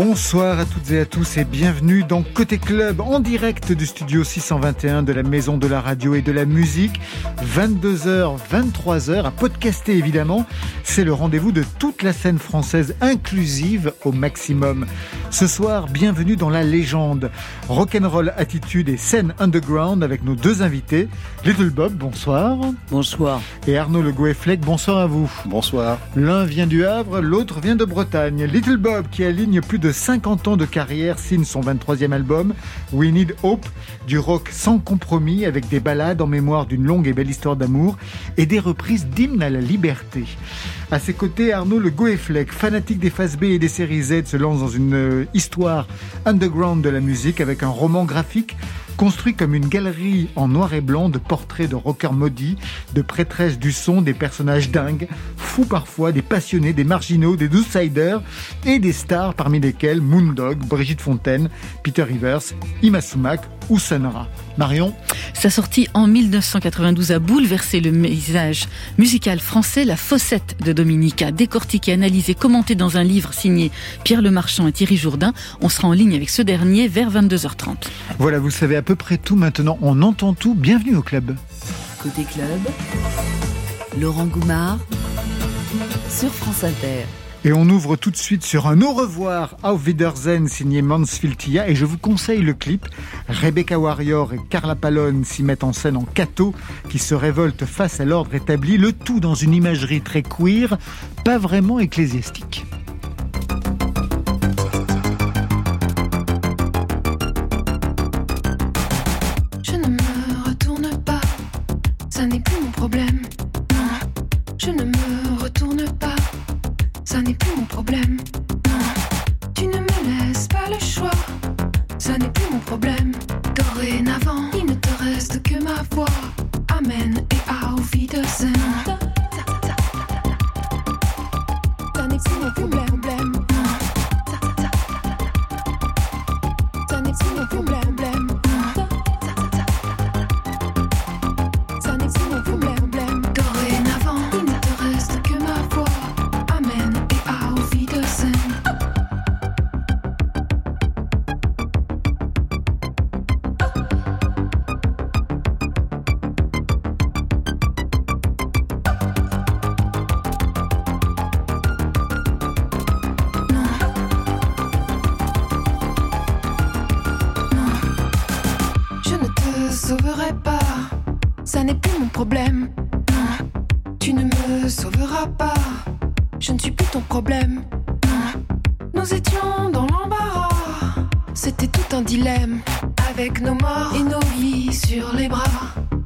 Bonsoir à toutes et à tous et bienvenue dans Côté Club en direct du studio 621 de la Maison de la Radio et de la Musique. 22h, 23h à podcaster évidemment. C'est le rendez-vous de toute la scène française inclusive au maximum. Ce soir, bienvenue dans la légende. Rock'n'roll attitude et scène underground avec nos deux invités. Little Bob, bonsoir. Bonsoir. Et Arnaud Le Goueflec, bonsoir à vous. Bonsoir. L'un vient du Havre, l'autre vient de Bretagne. Little Bob, qui aligne plus de 50 ans de carrière, signe son 23e album, We Need Hope, du rock sans compromis avec des ballades en mémoire d'une longue et belle histoire d'amour et des reprises d'hymnes à la liberté. À ses côtés, Arnaud Le Goefleck, fanatique des phases B et des séries Z, se lance dans une euh, histoire underground de la musique avec un roman graphique construit comme une galerie en noir et blanc de portraits de rockers maudits, de prêtresses du son, des personnages dingues, fous parfois, des passionnés, des marginaux, des outsiders et des stars parmi lesquels Moondog, Brigitte Fontaine, Peter Rivers, Ima Sumac ou Sanara. Marion Sa sortie en 1992 a bouleversé le paysage musical français. La Fossette de Dominica, décortiquée, analysée, commentée dans un livre signé Pierre Lemarchand et Thierry Jourdain. On sera en ligne avec ce dernier vers 22h30. Voilà, vous savez à peu près tout maintenant. On entend tout. Bienvenue au club. Côté club, Laurent Goumard sur France Inter. Et on ouvre tout de suite sur un au revoir Auf Wiedersehen signé Mansfield-Tia et je vous conseille le clip. Rebecca Warrior et Carla Palone s'y mettent en scène en cateau qui se révoltent face à l'ordre établi, le tout dans une imagerie très queer, pas vraiment ecclésiastique. C'était tout un dilemme. Avec nos morts et nos vies sur les bras.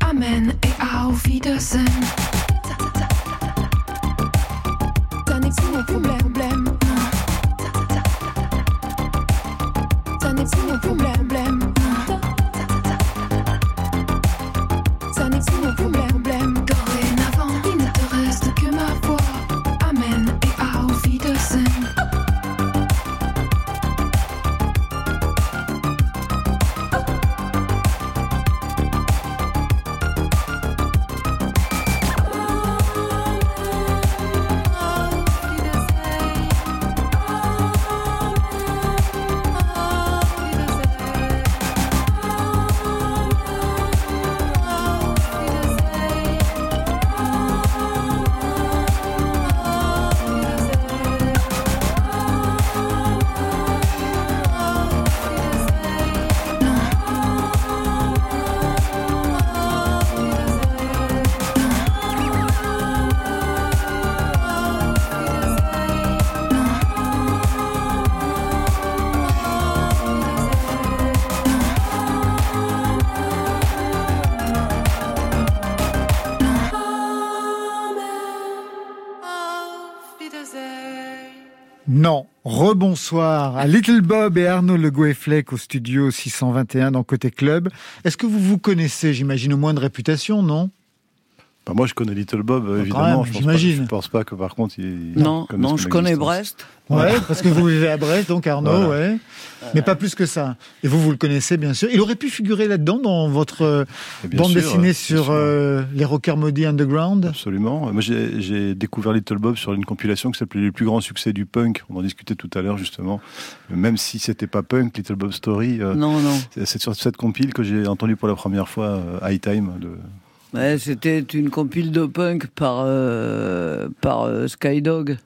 Amen et auf Wiedersehen. Rebonsoir à Little Bob et Arnaud Le au studio 621 dans Côté Club. Est-ce que vous vous connaissez, j'imagine, au moins de réputation, non? Bah moi, je connais Little Bob, Bah, évidemment. même, je pense j'imagine. Pas, je pense pas que, par contre, il. Non, non, je connais. Brest. Ouais, parce que vous vivez à Brest, donc Arnaud, Voilà. ouais. Mais pas plus que ça. Et vous, vous le connaissez, bien sûr. Il aurait pu figurer là-dedans dans votre euh, bande sûr, dessinée sur euh, les rockers maudits underground? Absolument. Moi, j'ai découvert Little Bob sur une compilation qui s'appelait Les plus grands succès du punk. On en discutait tout à l'heure, justement. Même si c'était pas punk, Little Bob Story, euh, Non, non. c'est- c'est sur cette compile que j'ai entendu pour la première fois euh, High Time. De... Ouais, C'était une compile de punk par, euh, par euh, Skydog,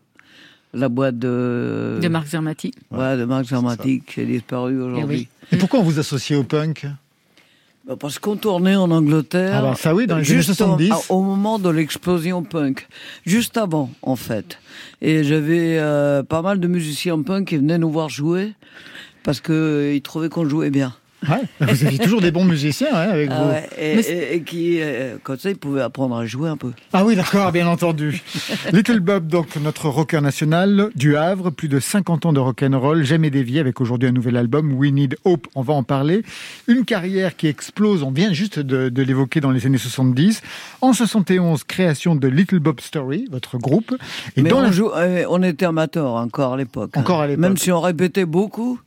la boîte de. De Marc Zermati. Ouais, de Marc Zermatic, qui est disparu aujourd'hui. Et pourquoi on vous associe au punk Bah, parce qu'on tournait en Angleterre. Ah bah, ça oui, dans les années juste 70. Au, au moment de l'explosion punk. Juste avant, en fait. Et j'avais euh, pas mal de musiciens punk qui venaient nous voir jouer parce qu'ils trouvaient qu'on jouait bien. Ouais. Vous aviez toujours des bons musiciens ouais, avec Ah vous. ouais, et, Mais et- et qui, euh, comme ça, ils pouvaient apprendre à jouer un peu. Ah oui, d'accord, bien entendu. Little Bob, donc notre rocker national du Havre, plus de 50 ans de rock'n'roll, jamais dévié, avec aujourd'hui un nouvel album, We Need Hope, on va en parler. Une carrière qui explose, on vient juste de, de l'évoquer dans les années 70. En 71, création de Little Bob Story, votre groupe. Et Mais dans on, la... joue- euh, on était amateurs encore à l'époque. hein. Encore à l'époque. Même si on répétait beaucoup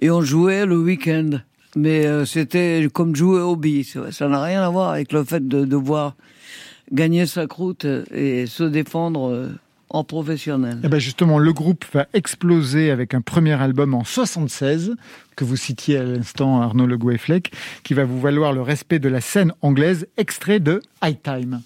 et on jouait le week-end. Mais euh, c'était comme jouer au billes. Ça n'a rien à voir avec le fait de devoir gagner sa croûte et se défendre euh, en professionnel. Eh ben justement, le groupe va exploser avec un premier album en 76, que vous citiez à l'instant, Arnaud Le qui va vous valoir le respect de la scène anglaise, extrait de High Time.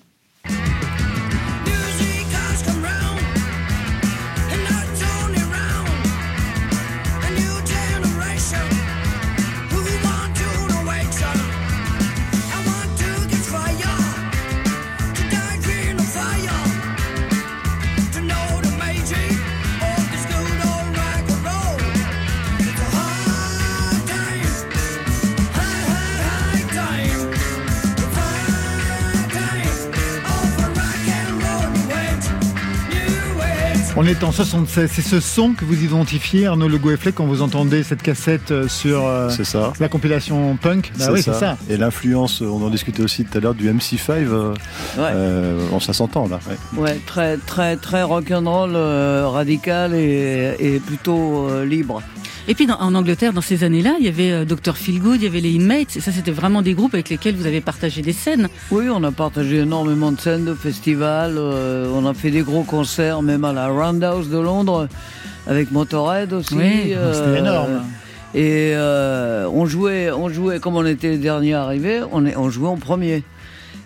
On est en 76. C'est ce son que vous identifiez, Arnaud Le Goueflet, quand vous entendez cette cassette euh, sur euh, C'est ça. la compilation punk Bah oui, c'est ça. Et l'influence, on en discutait aussi tout à l'heure, du MC5, euh, Ouais. euh, ça s'entend là. ouais. Ouais, très très très rock'n'roll, euh, radical et, et plutôt euh, libre. Et puis dans- en Angleterre, dans ces années-là, il y avait euh, Dr. Feelgood, il y avait les Inmates, et ça c'était vraiment des groupes avec lesquels vous avez partagé des scènes. Oui, on a partagé énormément de scènes, de festivals. euh, on a fait des gros concerts, même à la Roundhouse de Londres, avec Motorhead aussi. Oui, euh, C'était énorme. Et euh, on jouait, on jouait comme on était les derniers arrivés, on jouait en premier.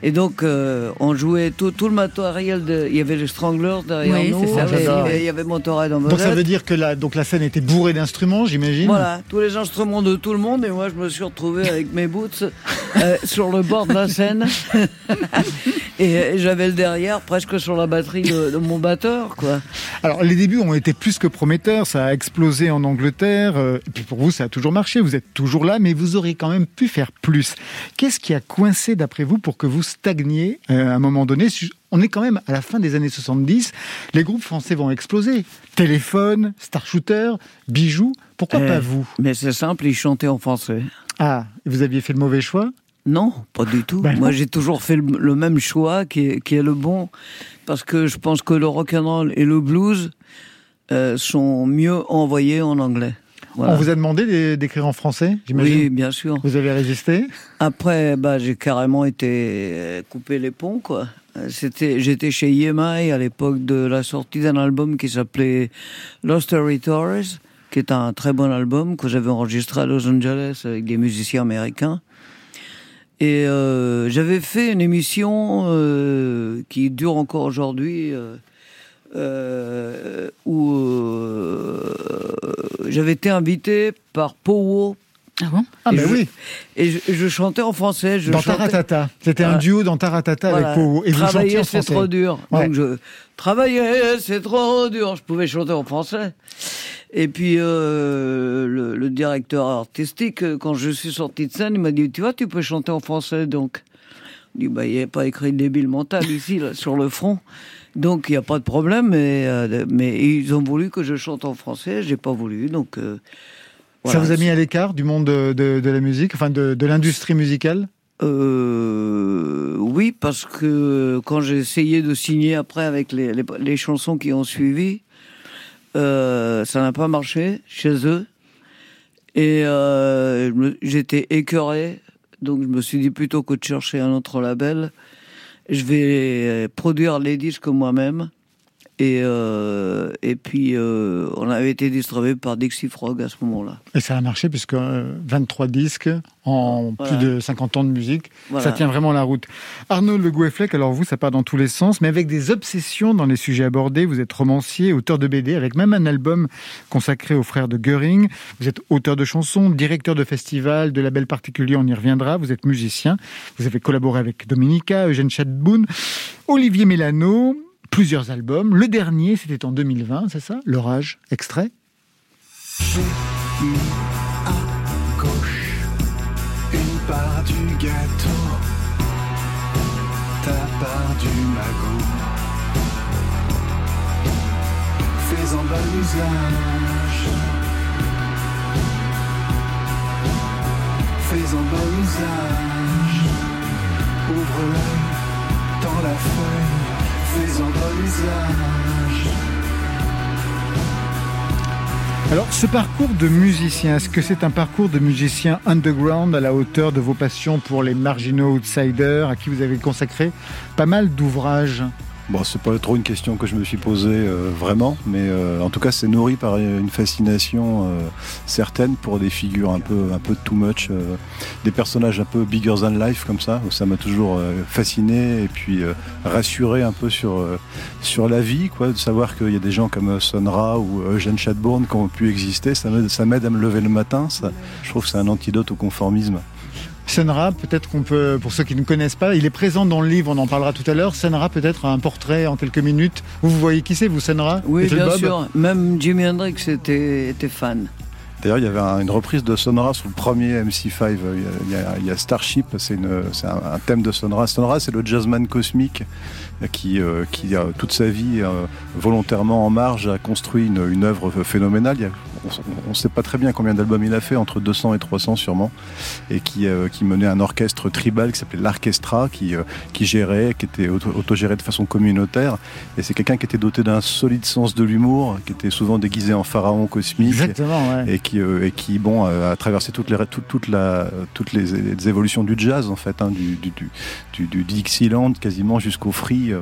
Et donc, euh, on jouait tout, tout le matériel. De, il y avait les Stranglers derrière Oui, nous. ça, il, y avait, j'adore. il y avait Motorhead en Donc ça veut dire que la, donc la scène était bourrée d'instruments, j'imagine Voilà, tous les instruments de tout le monde, et moi je me suis retrouvé avec mes boots euh, sur le bord de la scène. et et j'avais le derrière presque sur la batterie de, de mon batteur, quoi. Alors les débuts ont été plus que prometteurs, ça a explosé en Angleterre, euh, et puis pour vous ça a toujours marché, vous êtes toujours là, mais vous auriez quand même pu faire plus. Qu'est-ce qui a coincé d'après vous pour que vous stagniez euh, à un moment donné On est quand même à la fin des années 70, les groupes français vont exploser. Téléphone, Star Shooter, Bijoux, pourquoi Eh, pas vous? Mais c'est simple, ils chantaient en français. Ah, vous aviez fait le mauvais choix? Non, pas du tout. Ben. Moi, j'ai toujours fait le, le même choix qui est, qui est le bon, parce que je pense que le rock'n'roll et le blues euh, sont mieux envoyés en anglais. Voilà. On vous a demandé d'é- d'écrire en français, j'imagine Oui, bien sûr. Vous avez résisté Après, bah, j'ai carrément été euh, coupé les ponts, quoi. Euh, C'était, j'étais chez EMI à l'époque de la sortie d'un album qui s'appelait Lost Territories, qui est un très bon album que j'avais enregistré à Los Angeles avec des musiciens américains. Et euh, j'avais fait une émission euh, qui dure encore aujourd'hui, euh, euh, où euh, j'avais été invité par Powo. Ah bon? Ah ben je- oui, Et je, je chantais en français. Je dans chantais, Taratata. C'était un duo dans Taratata Voilà. avec Powo. Et vous chantiez Travailler, en c'est trop dur. Ouais. Donc je travailler, c'est trop dur. Je pouvais chanter en français. Et puis euh, le, le directeur artistique, quand je suis sorti de scène, il m'a dit "Tu vois, tu peux chanter en français." Donc, je dis "Bah, il n'y a pas écrit débile mental ici, là, sur le front." Donc il n'y a pas de problème, mais, euh, mais ils ont voulu que je chante en français, j'ai pas voulu, donc. euh, Ça vous a mis à l'écart du monde de, de- de la musique, enfin de, de l'industrie musicale? Euh, oui, parce que quand j'ai essayé de signer après avec les, les, les chansons qui ont suivi, euh, ça n'a pas marché chez eux. Et j'étais écœuré, donc je me suis dit plutôt que de chercher un autre label, je vais produire les disques moi-même. Et, euh, et puis, euh, on avait été distribué par Dixie Frog à ce moment-là. Et ça a marché puisque euh, 23 disques en Voilà. plus de 50 ans de musique, Voilà. ça tient vraiment la route. Arnaud Le Gouefflec, alors vous, ça part dans tous les sens, mais avec des obsessions dans les sujets abordés. Vous êtes romancier, auteur de BD, avec même un album consacré aux frères de Göring. Vous êtes auteur de chansons, directeur de festivals, de labels particuliers, on y reviendra. Vous êtes musicien. Vous avez collaboré avec Dominica, Eugène Chatboun, Olivier Mélano, plusieurs albums. Le dernier, c'était en 2020, c'est ça? L'orage, extrait? J'ai mis à gauche une part du gâteau, ta part du magot. Fais-en bon usage. Fais-en bon usage. Ouvre l'œil dans la feuille. Alors, ce parcours de musicien, est-ce que c'est un parcours de musicien underground à la hauteur de vos passions pour les marginaux outsiders, à qui vous avez consacré pas mal d'ouvrages? Bon, c'est pas trop une question que je me suis posée euh, vraiment, mais euh, en tout cas, c'est nourri par une fascination euh, certaine pour des figures un peu, un peu too much, euh, des personnages un peu bigger than life comme ça. où Ça m'a toujours euh, fasciné et puis euh, rassuré un peu sur sur la vie, quoi, de savoir qu'il y a des gens comme Sonra ou Eugène Chadbourne qui ont pu exister. Ça m'aide, ça m'aide à me lever le matin. Ça, je trouve que c'est un antidote au conformisme. Senra, peut-être qu'on peut, pour ceux qui ne connaissent pas, il est présent dans le livre, on en parlera tout à l'heure. Senra, peut-être un portrait en quelques minutes. Vous, vous voyez qui c'est, vous, Senra? Oui, bien Bob? sûr. Même Jimi Hendrix était, était fan. D'ailleurs, il y avait un- une reprise de Sonora sur le premier MC5. euh, Il y a, il y Starship, c'est un, un thème de Sonora. Sonora, c'est le jazzman cosmique euh, qui, euh, qui toute sa vie euh, volontairement en marge a construit une, une œuvre phénoménale. Il y a- on ne sait pas très bien combien d'albums il a fait, entre 200 et 300 sûrement, et qui, qui menait un orchestre tribal qui s'appelait l'Archestra, qui, qui gérait, qui était auto- autogéré de façon communautaire. Et c'est quelqu'un qui était doté d'un solide sens de l'humour, qui était souvent déguisé en pharaon cosmique Exactement, ouais. et qui, euh, et qui bon, euh, a traversé toutes les, toute, toute la, toutes les, les évolutions du jazz, en fait, hein, du, du, du, Dixieland quasiment jusqu'au free, euh,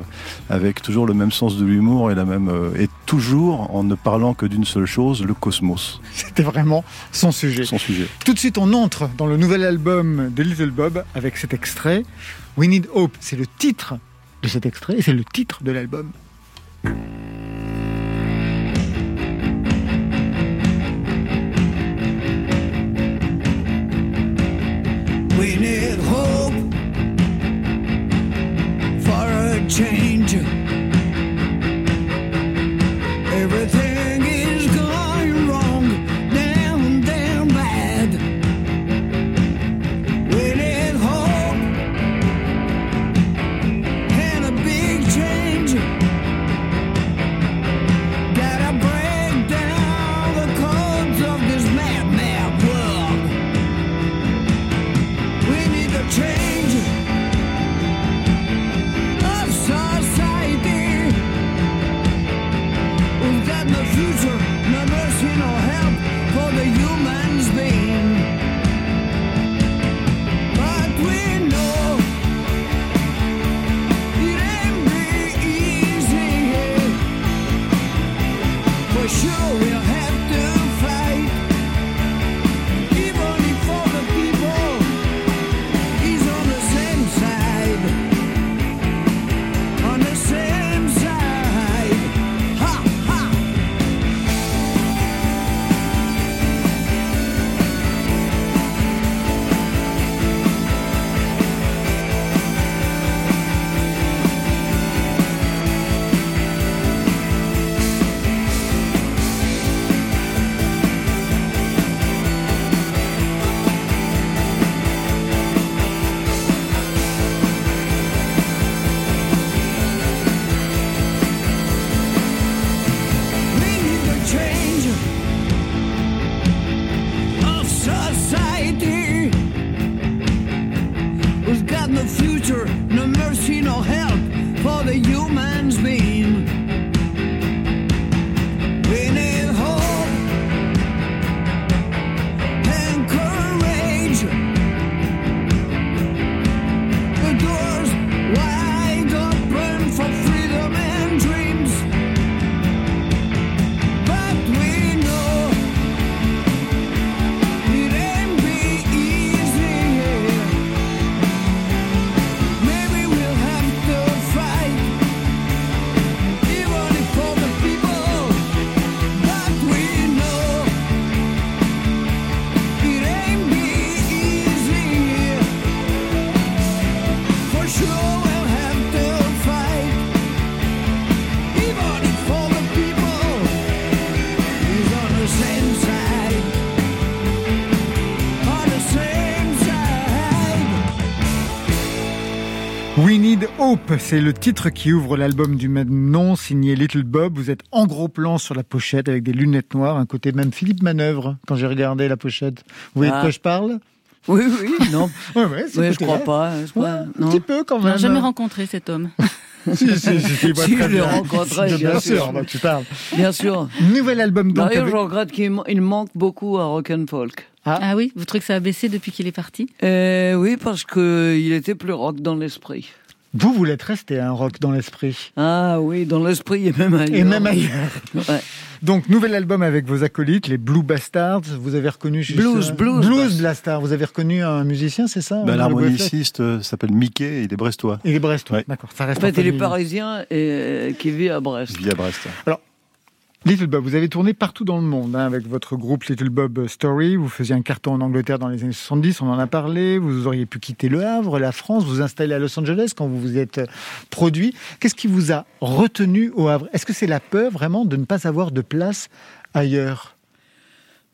avec toujours le même sens de l'humour et, la même, et toujours en ne parlant que d'une seule chose, le cosmos, C'était vraiment son sujet. son sujet. Tout de suite, on entre dans le nouvel album de Little Bob avec cet extrait. We Need Hope, c'est le titre de cet extrait et c'est le titre de l'album. We need hope for a change. Need Hope, c'est le titre qui ouvre l'album du même nom, signé Little Bob. Vous êtes en gros plan sur la pochette avec des lunettes noires, un côté même Philippe Manœuvre, quand j'ai regardé la pochette. Vous voyez de Ah. quoi je parle? Oui, oui, non. Ouais, ouais, je crois pas. je crois- Ouais, non. Un petit peu quand même. jamais rencontré cet homme. Si, si, si, si, Si, je l'ai bien. rencontré, bien, bien sûr, sûr. donc tu parles. Bien sûr. Nouvel album donc. D'ailleurs, avec- je regrette qu'il ma- il manque beaucoup à Rock and Folk. Ah oui, vous trouvez que ça a baissé depuis qu'il est parti? Euh, oui, parce que il était plus rock dans l'esprit. Vous, vous l'êtes resté un rock dans l'esprit. Ah oui, dans l'esprit et même ailleurs. Et même ailleurs. Ouais. Donc, nouvel album avec vos acolytes, les Blue Bastards. Vous avez reconnu... juste- Blues, blues Blues Bastards. Vous avez reconnu un musicien, c'est ça Ben, le L'harmoniciste euh, s'appelle Mickey et il est brestois. Il est brestois. Ouais. D'accord, ça En fait, il est parisien et euh, qui vit à Brest. Il vit à Brest. Little Bob, vous avez tourné partout dans le monde hein, avec votre groupe Little Bob Story. Vous faisiez un carton en Angleterre dans les années 70, on en a parlé. Vous auriez pu quitter Le Havre, la France, vous installer à Los Angeles quand vous vous êtes euh, produit. Qu'est-ce qui vous a retenu au Havre? Est-ce que c'est la peur vraiment de ne pas avoir de place ailleurs?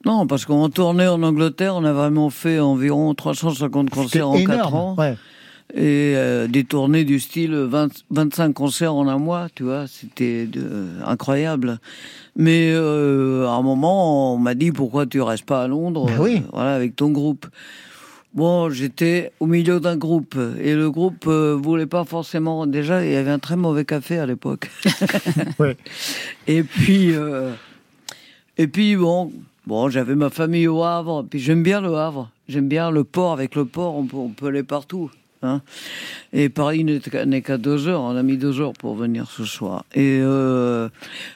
Non, parce qu'on tournait en Angleterre, on a vraiment fait environ 350 concerts en C'était 4 énorme. ans. Ouais. Et euh, des tournées du style 20 25 concerts en un mois, tu vois, c'était de- incroyable. Mais euh, à un moment, on m'a dit pourquoi tu restes pas à Londres, Ben oui. euh, voilà, avec ton groupe? Bon, j'étais au milieu d'un groupe et le groupe euh, voulait pas forcément. Déjà, il y avait un très mauvais café à l'époque. Ouais. Et puis, euh, et puis bon, bon, j'avais ma famille au Havre. Puis j'aime bien le Havre. J'aime bien le port. Avec le port, on peut, on peut aller partout. Hein. Et Paris n'est qu'à- deux heures. On a mis deux heures pour venir ce soir. Et euh,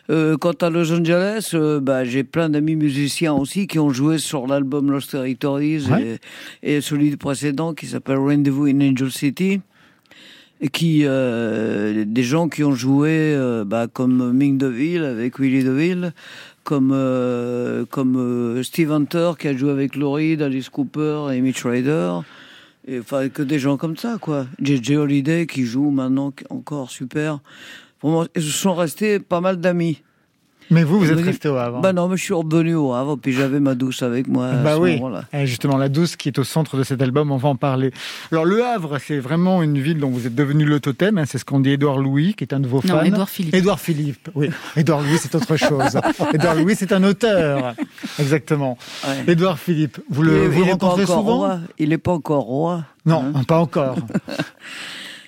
euh, quant à Los Angeles, euh, bah, j'ai plein d'amis musiciens aussi qui ont joué sur l'album Lost Territories Ouais. et, et celui précédent qui s'appelle Rendezvous in Angel City et qui des gens qui ont joué bah, comme Ming DeVille avec Willie DeVille, comme comme Steve Hunter qui a joué avec Laurie, Alice Cooper et Mitch Ryder. Et enfin que des gens comme ça quoi. JJ Holiday qui joue maintenant encore super. Ce sont restés pas mal d'amis. Mais vous, vous êtes resté au Havre. Bah non, mais je suis revenu au Havre, puis j'avais ma douce avec moi. à Bah ce oui, moment-là. Et justement la douce qui est au centre de cet album, on va en parler. Alors Le Havre, c'est vraiment une ville dont vous êtes devenu le totem, hein, c'est ce qu'on dit Édouard Louis, qui est un de vos Non, fans. Édouard Philippe. Édouard Philippe, oui. Édouard Louis, c'est autre chose. Édouard Louis, c'est un auteur. Exactement. Ouais. Édouard Philippe, vous le, Il- vous il le est pas rencontrez encore souvent roi. Il n'est pas encore roi. Non, Hein pas encore.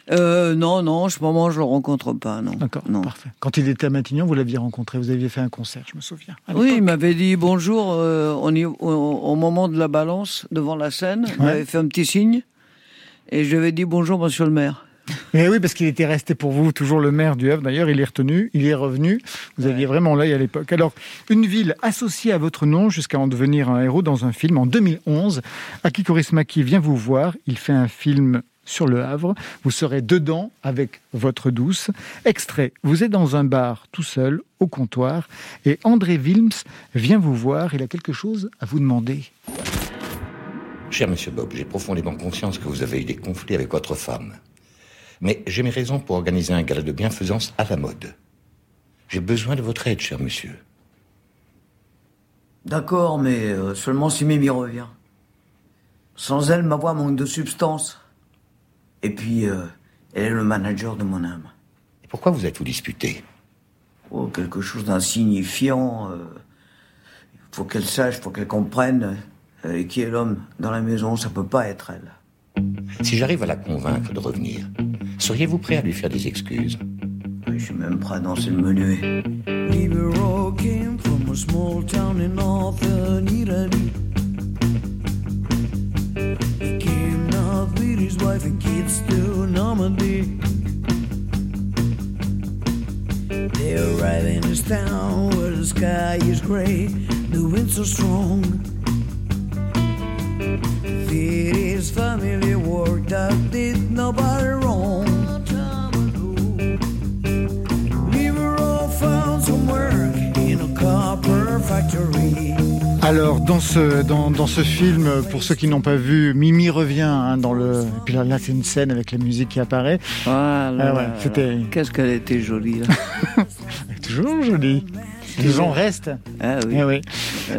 Euh, non, non, en ce moment, je le rencontre pas, non. D'accord, non. parfait. Quand il était à Matignon, vous l'aviez rencontré, vous aviez fait un concert, je me souviens. Oui, il m'avait dit bonjour euh, on y- au, au moment de la balance devant la scène. Il m'avait fait un petit signe et je lui avais dit bonjour, monsieur le maire. Mais oui, parce qu'il était resté pour vous toujours le maire du Havre. D'ailleurs, il est retenu, il est revenu. Vous aviez vraiment l'œil à l'époque. Alors, une ville associée à votre nom jusqu'à en devenir un héros dans un film en 2011. Aki Kaurismäki vient vous voir. Il fait un film sur le Havre. Vous serez dedans avec votre douce. Extrait. Vous êtes dans un bar tout seul au comptoir et André Wilms vient vous voir. Il a quelque chose à vous demander. Cher monsieur Bob, j'ai profondément conscience que vous avez eu des conflits avec votre femme. Mais j'ai mes raisons pour organiser un gala de bienfaisance à la mode. J'ai besoin de votre aide, cher monsieur. D'accord, mais euh, seulement si Mimi revient. Sans elle, ma voix manque de substance. Et puis, euh, elle est le manager de mon âme. Et pourquoi vous êtes-vous disputé Oh, quelque chose d'insignifiant. euh, Il faut qu'elle sache, faut qu'elle comprenne euh, qui est l'homme dans la maison. Ça peut pas être elle. Si j'arrive à la convaincre de revenir, seriez-vous prêt à lui faire des excuses? Je suis même prêt à danser le menuet. His wife and kids to Normandy. They arrive in this town where the sky is gray, the winds are strong. Feed his family worked out, did nobody wrong. Libero found some work in a copper factory. Alors, dans ce, dans, dans ce film, pour ceux qui n'ont pas vu, Mimi revient hein, dans le. Et puis là, là c'est une scène avec la musique qui apparaît. Voilà. Ah ouais, c'était- Qu'est-ce qu'elle était jolie, là. Elle est toujours jolie. Les gens restent. Ah oui. Eh oui.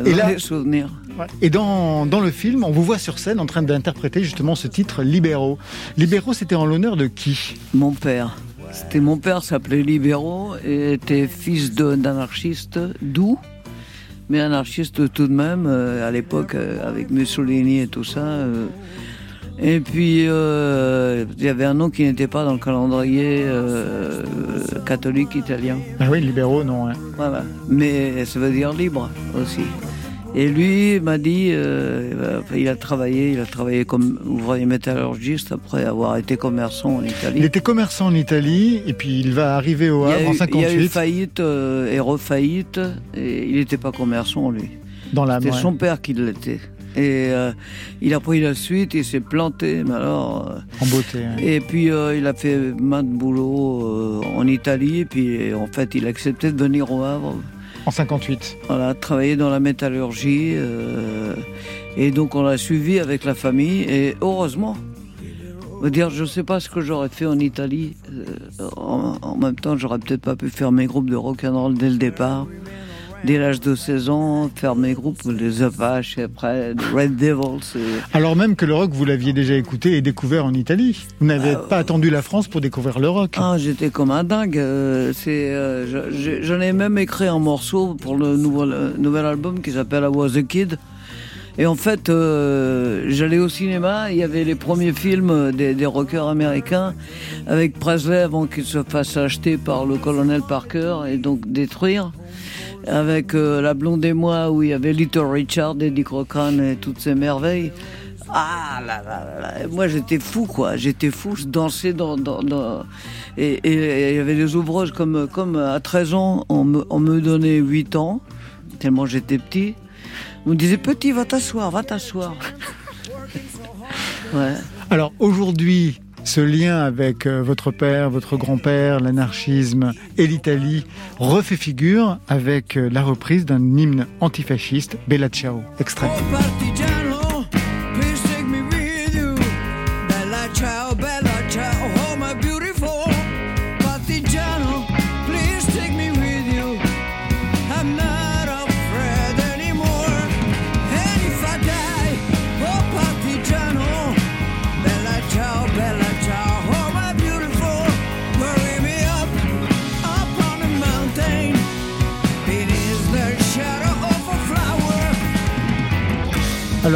Et là- les souvenirs. Ouais. Et dans, dans le film, on vous voit sur scène en train d'interpréter justement ce titre Libéraux. Libéraux, c'était en l'honneur de qui? Mon père. C'était mon père s'appelait Libero et était fils de- d'anarchiste doux, mais anarchiste tout de même euh, à l'époque euh, avec Mussolini et tout ça. euh. Et puis euh, il y avait un nom qui n'était pas dans le calendrier euh, catholique italien. Ah oui, Libéraux, non. hein. Voilà. Mais ça veut dire libre aussi. Et lui m'a dit, euh, il a travaillé, il a travaillé comme ouvrier métallurgiste après avoir été commerçant en Italie. Il était commerçant en Italie et puis il va arriver au Il Havre en Il y a eu 58 faillite euh, et refaillite, et il n'était pas commerçant, lui. dans la C'était son père qui l'était. Et euh, il a pris la suite, il s'est planté, mais alors... euh, en beauté. ouais. et puis euh, il a fait main de boulot euh, en Italie, et puis en fait il a accepté de venir au Havre, En 58. voilà, travailler dans la métallurgie. euh, et donc on l'a suivi avec la famille, et heureusement. Dire, je sais pas ce que j'aurais fait en Italie. euh, en, en même temps, j'aurais peut-être pas pu faire mes groupes de rock and roll dès le départ. Dès l'âge de 16 ans, faire mes groupes, les Apaches, et après, Red Devils. et- Alors même que le rock, vous l'aviez déjà écouté et découvert en Italie. Vous n'avez Ah, pas attendu la France pour découvrir le rock. Ah, j'étais comme un dingue. euh, C'est, euh, j'en ai même écrit un morceau pour le nouvel, euh, nouvel album qui s'appelle I Was a Kid. Et en fait, euh, j'allais au cinéma, il y avait les premiers films des, des rockers américains avec Presley avant qu'il se fasse acheter par le colonel Parker et donc détruire. Avec euh, La Blonde et moi où il y avait Little Richard, Eddie Cochran et toutes ces merveilles. Ah là là là là. Moi j'étais fou quoi, j'étais fou, je dansais dans... dans, dans- et il y avait des ouvrages comme, comme à 13 ans, on me, on me donnait 8 ans, tellement j'étais petit. On me disait petit, va t'asseoir, va t'asseoir. ouais. Alors aujourd'hui, ce lien avec euh, votre père, votre grand-père, l'anarchisme et l'Italie refait figure avec euh, la reprise d'un hymne antifasciste, Bella Ciao. Extrait.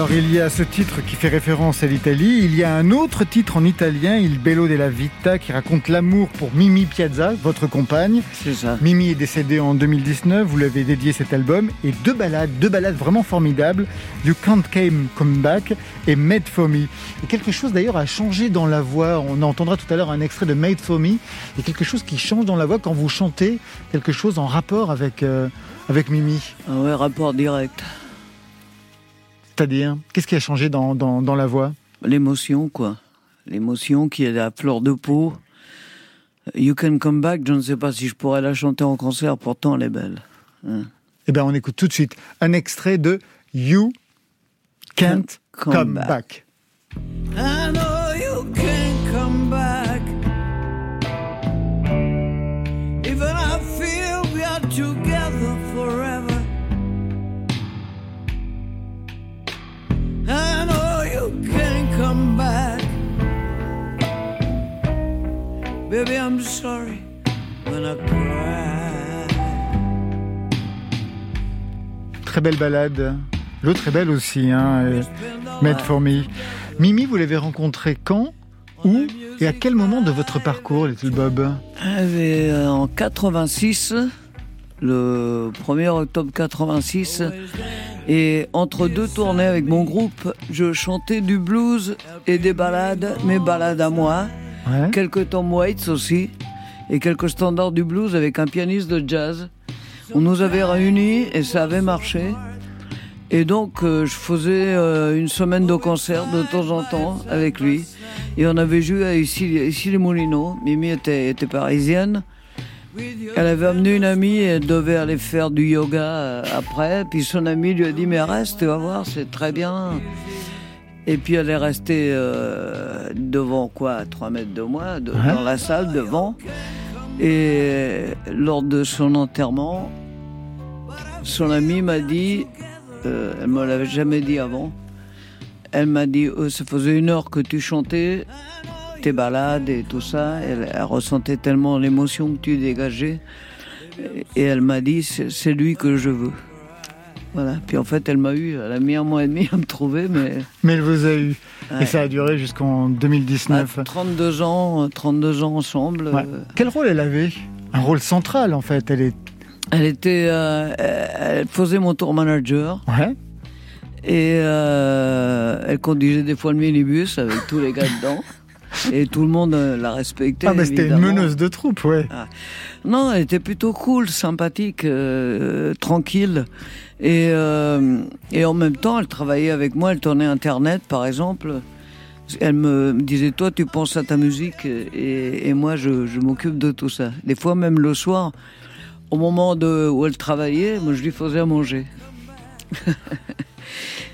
Alors il y a ce titre qui fait référence à l'Italie, il y a un autre titre en italien, Il Bello della Vita, qui raconte l'amour pour Mimi Piazza, votre compagne. C'est ça. Mimi est décédée en 2019, vous l'avez dédié cet album, et deux ballades, deux ballades vraiment formidables, You Can't Came Come Back et Made For Me. Et quelque chose d'ailleurs a changé dans la voix, on entendra tout à l'heure un extrait de Made For Me, et quelque chose qui change dans la voix quand vous chantez quelque chose en rapport avec, euh, avec Mimi. Ah ouais, rapport direct. C'est-à-dire, qu'est-ce qui a changé dans, dans, dans la voix? L'émotion, quoi. L'émotion qui est à fleur de peau. You Can Come Back, je ne sais pas si je pourrais la chanter en concert, pourtant elle est belle. Hein. Eh bien on écoute tout de suite un extrait de You Can't Come Come, Back. back. I know you can Baby, I'm sorry when I cry. Très belle balade. L'autre est belle aussi, hein, Made for Me. Mimi, vous l'avez rencontré quand Où Et à quel moment de votre parcours, Little Bob euh, en 86, le 1er octobre 86, et entre deux tournées avec mon groupe, je chantais du blues et des ballades, mes ballades à moi, Quelques Tom Waits aussi, et quelques standards du blues avec un pianiste de jazz. On nous avait réunis et ça avait marché. Et donc, euh, je faisais euh, une semaine de concert de temps en temps avec lui. Et on avait joué à ici, ici les Moulineaux. Mimi était, était parisienne. Elle avait amené une amie et elle devait aller faire du yoga euh, après. Puis son amie lui a dit Mais reste, tu vas voir, c'est très bien. Et puis elle est restée euh, devant, quoi, à 3 mètres de moi, de- Ouais. dans la salle, devant. Et lors de son enterrement, son amie m'a dit, euh, elle me l'avait jamais dit avant, elle m'a dit, euh, ça faisait une heure que tu chantais tes balades et tout ça. Elle, elle ressentait tellement l'émotion que tu dégageais. Et elle m'a dit, c'est lui que je veux. Voilà. Puis en fait, elle m'a eu, elle a mis un mois et demi à me trouver, mais Mais elle vous a eu. Ouais. Et ça a duré jusqu'en 2019. bah, 32 ans, euh, 32 ans ensemble. Ouais. euh, Quel rôle elle avait? Un rôle central, en fait. Elle est. Elle était, euh, elle faisait mon tour manager Ouais. et euh, elle conduisait des fois le minibus avec tous les gars dedans et tout le monde euh, la respectait. Ah, bah c'était une meneuse de troupe, ouais. Non, elle était plutôt cool, sympathique, euh, tranquille. Et, euh, et en même temps, elle travaillait avec moi, elle tournait Internet, par exemple. Elle me disait, toi, tu penses à ta musique et, et moi, je, je m'occupe de tout ça. Des fois, même le soir, au moment de, où elle travaillait, moi, je lui faisais à manger.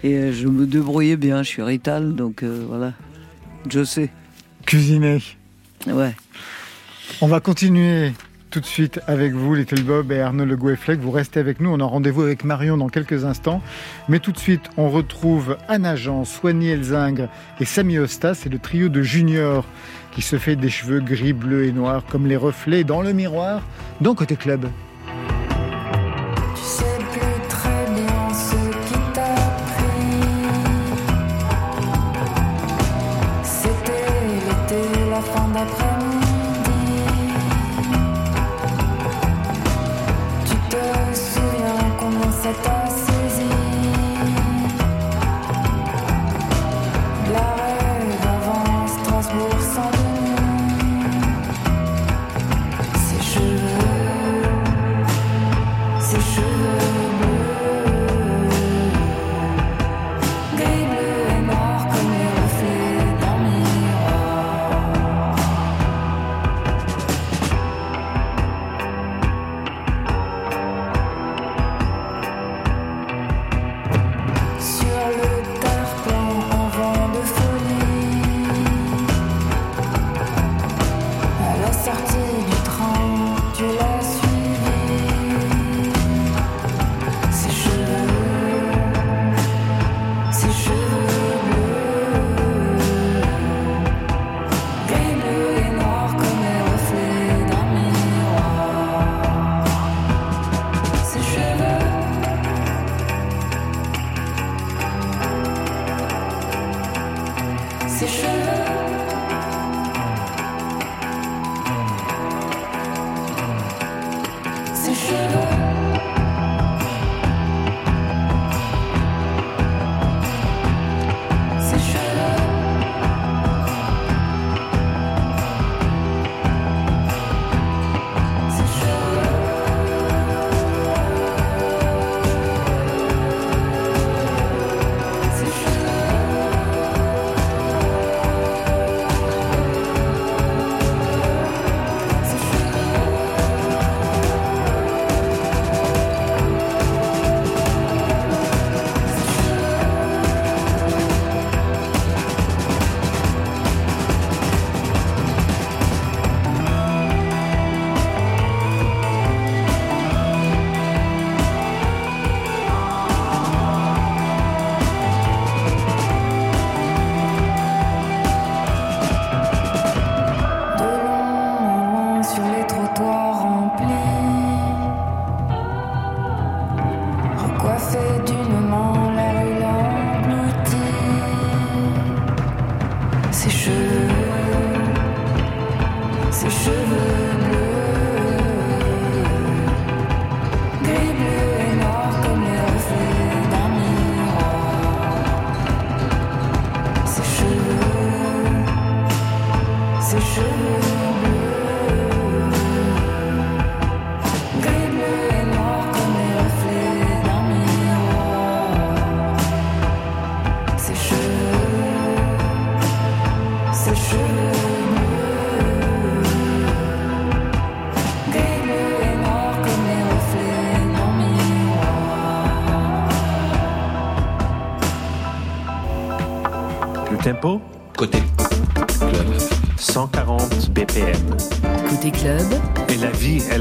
et euh, je me débrouillais bien, je suis rital, donc euh, voilà, je sais. Cuisiner. Ouais. On va continuer tout de suite avec vous, Little Bob et Arnaud Le Goueflec. Vous restez avec nous. On a rendez-vous avec Marion dans quelques instants. Mais tout de suite, on retrouve Anna Jean, Soigny Elzingre et Samy Osta. C'est le trio de juniors qui se fait des cheveux gris, bleus et noirs comme les reflets dans le miroir dans Côté Club.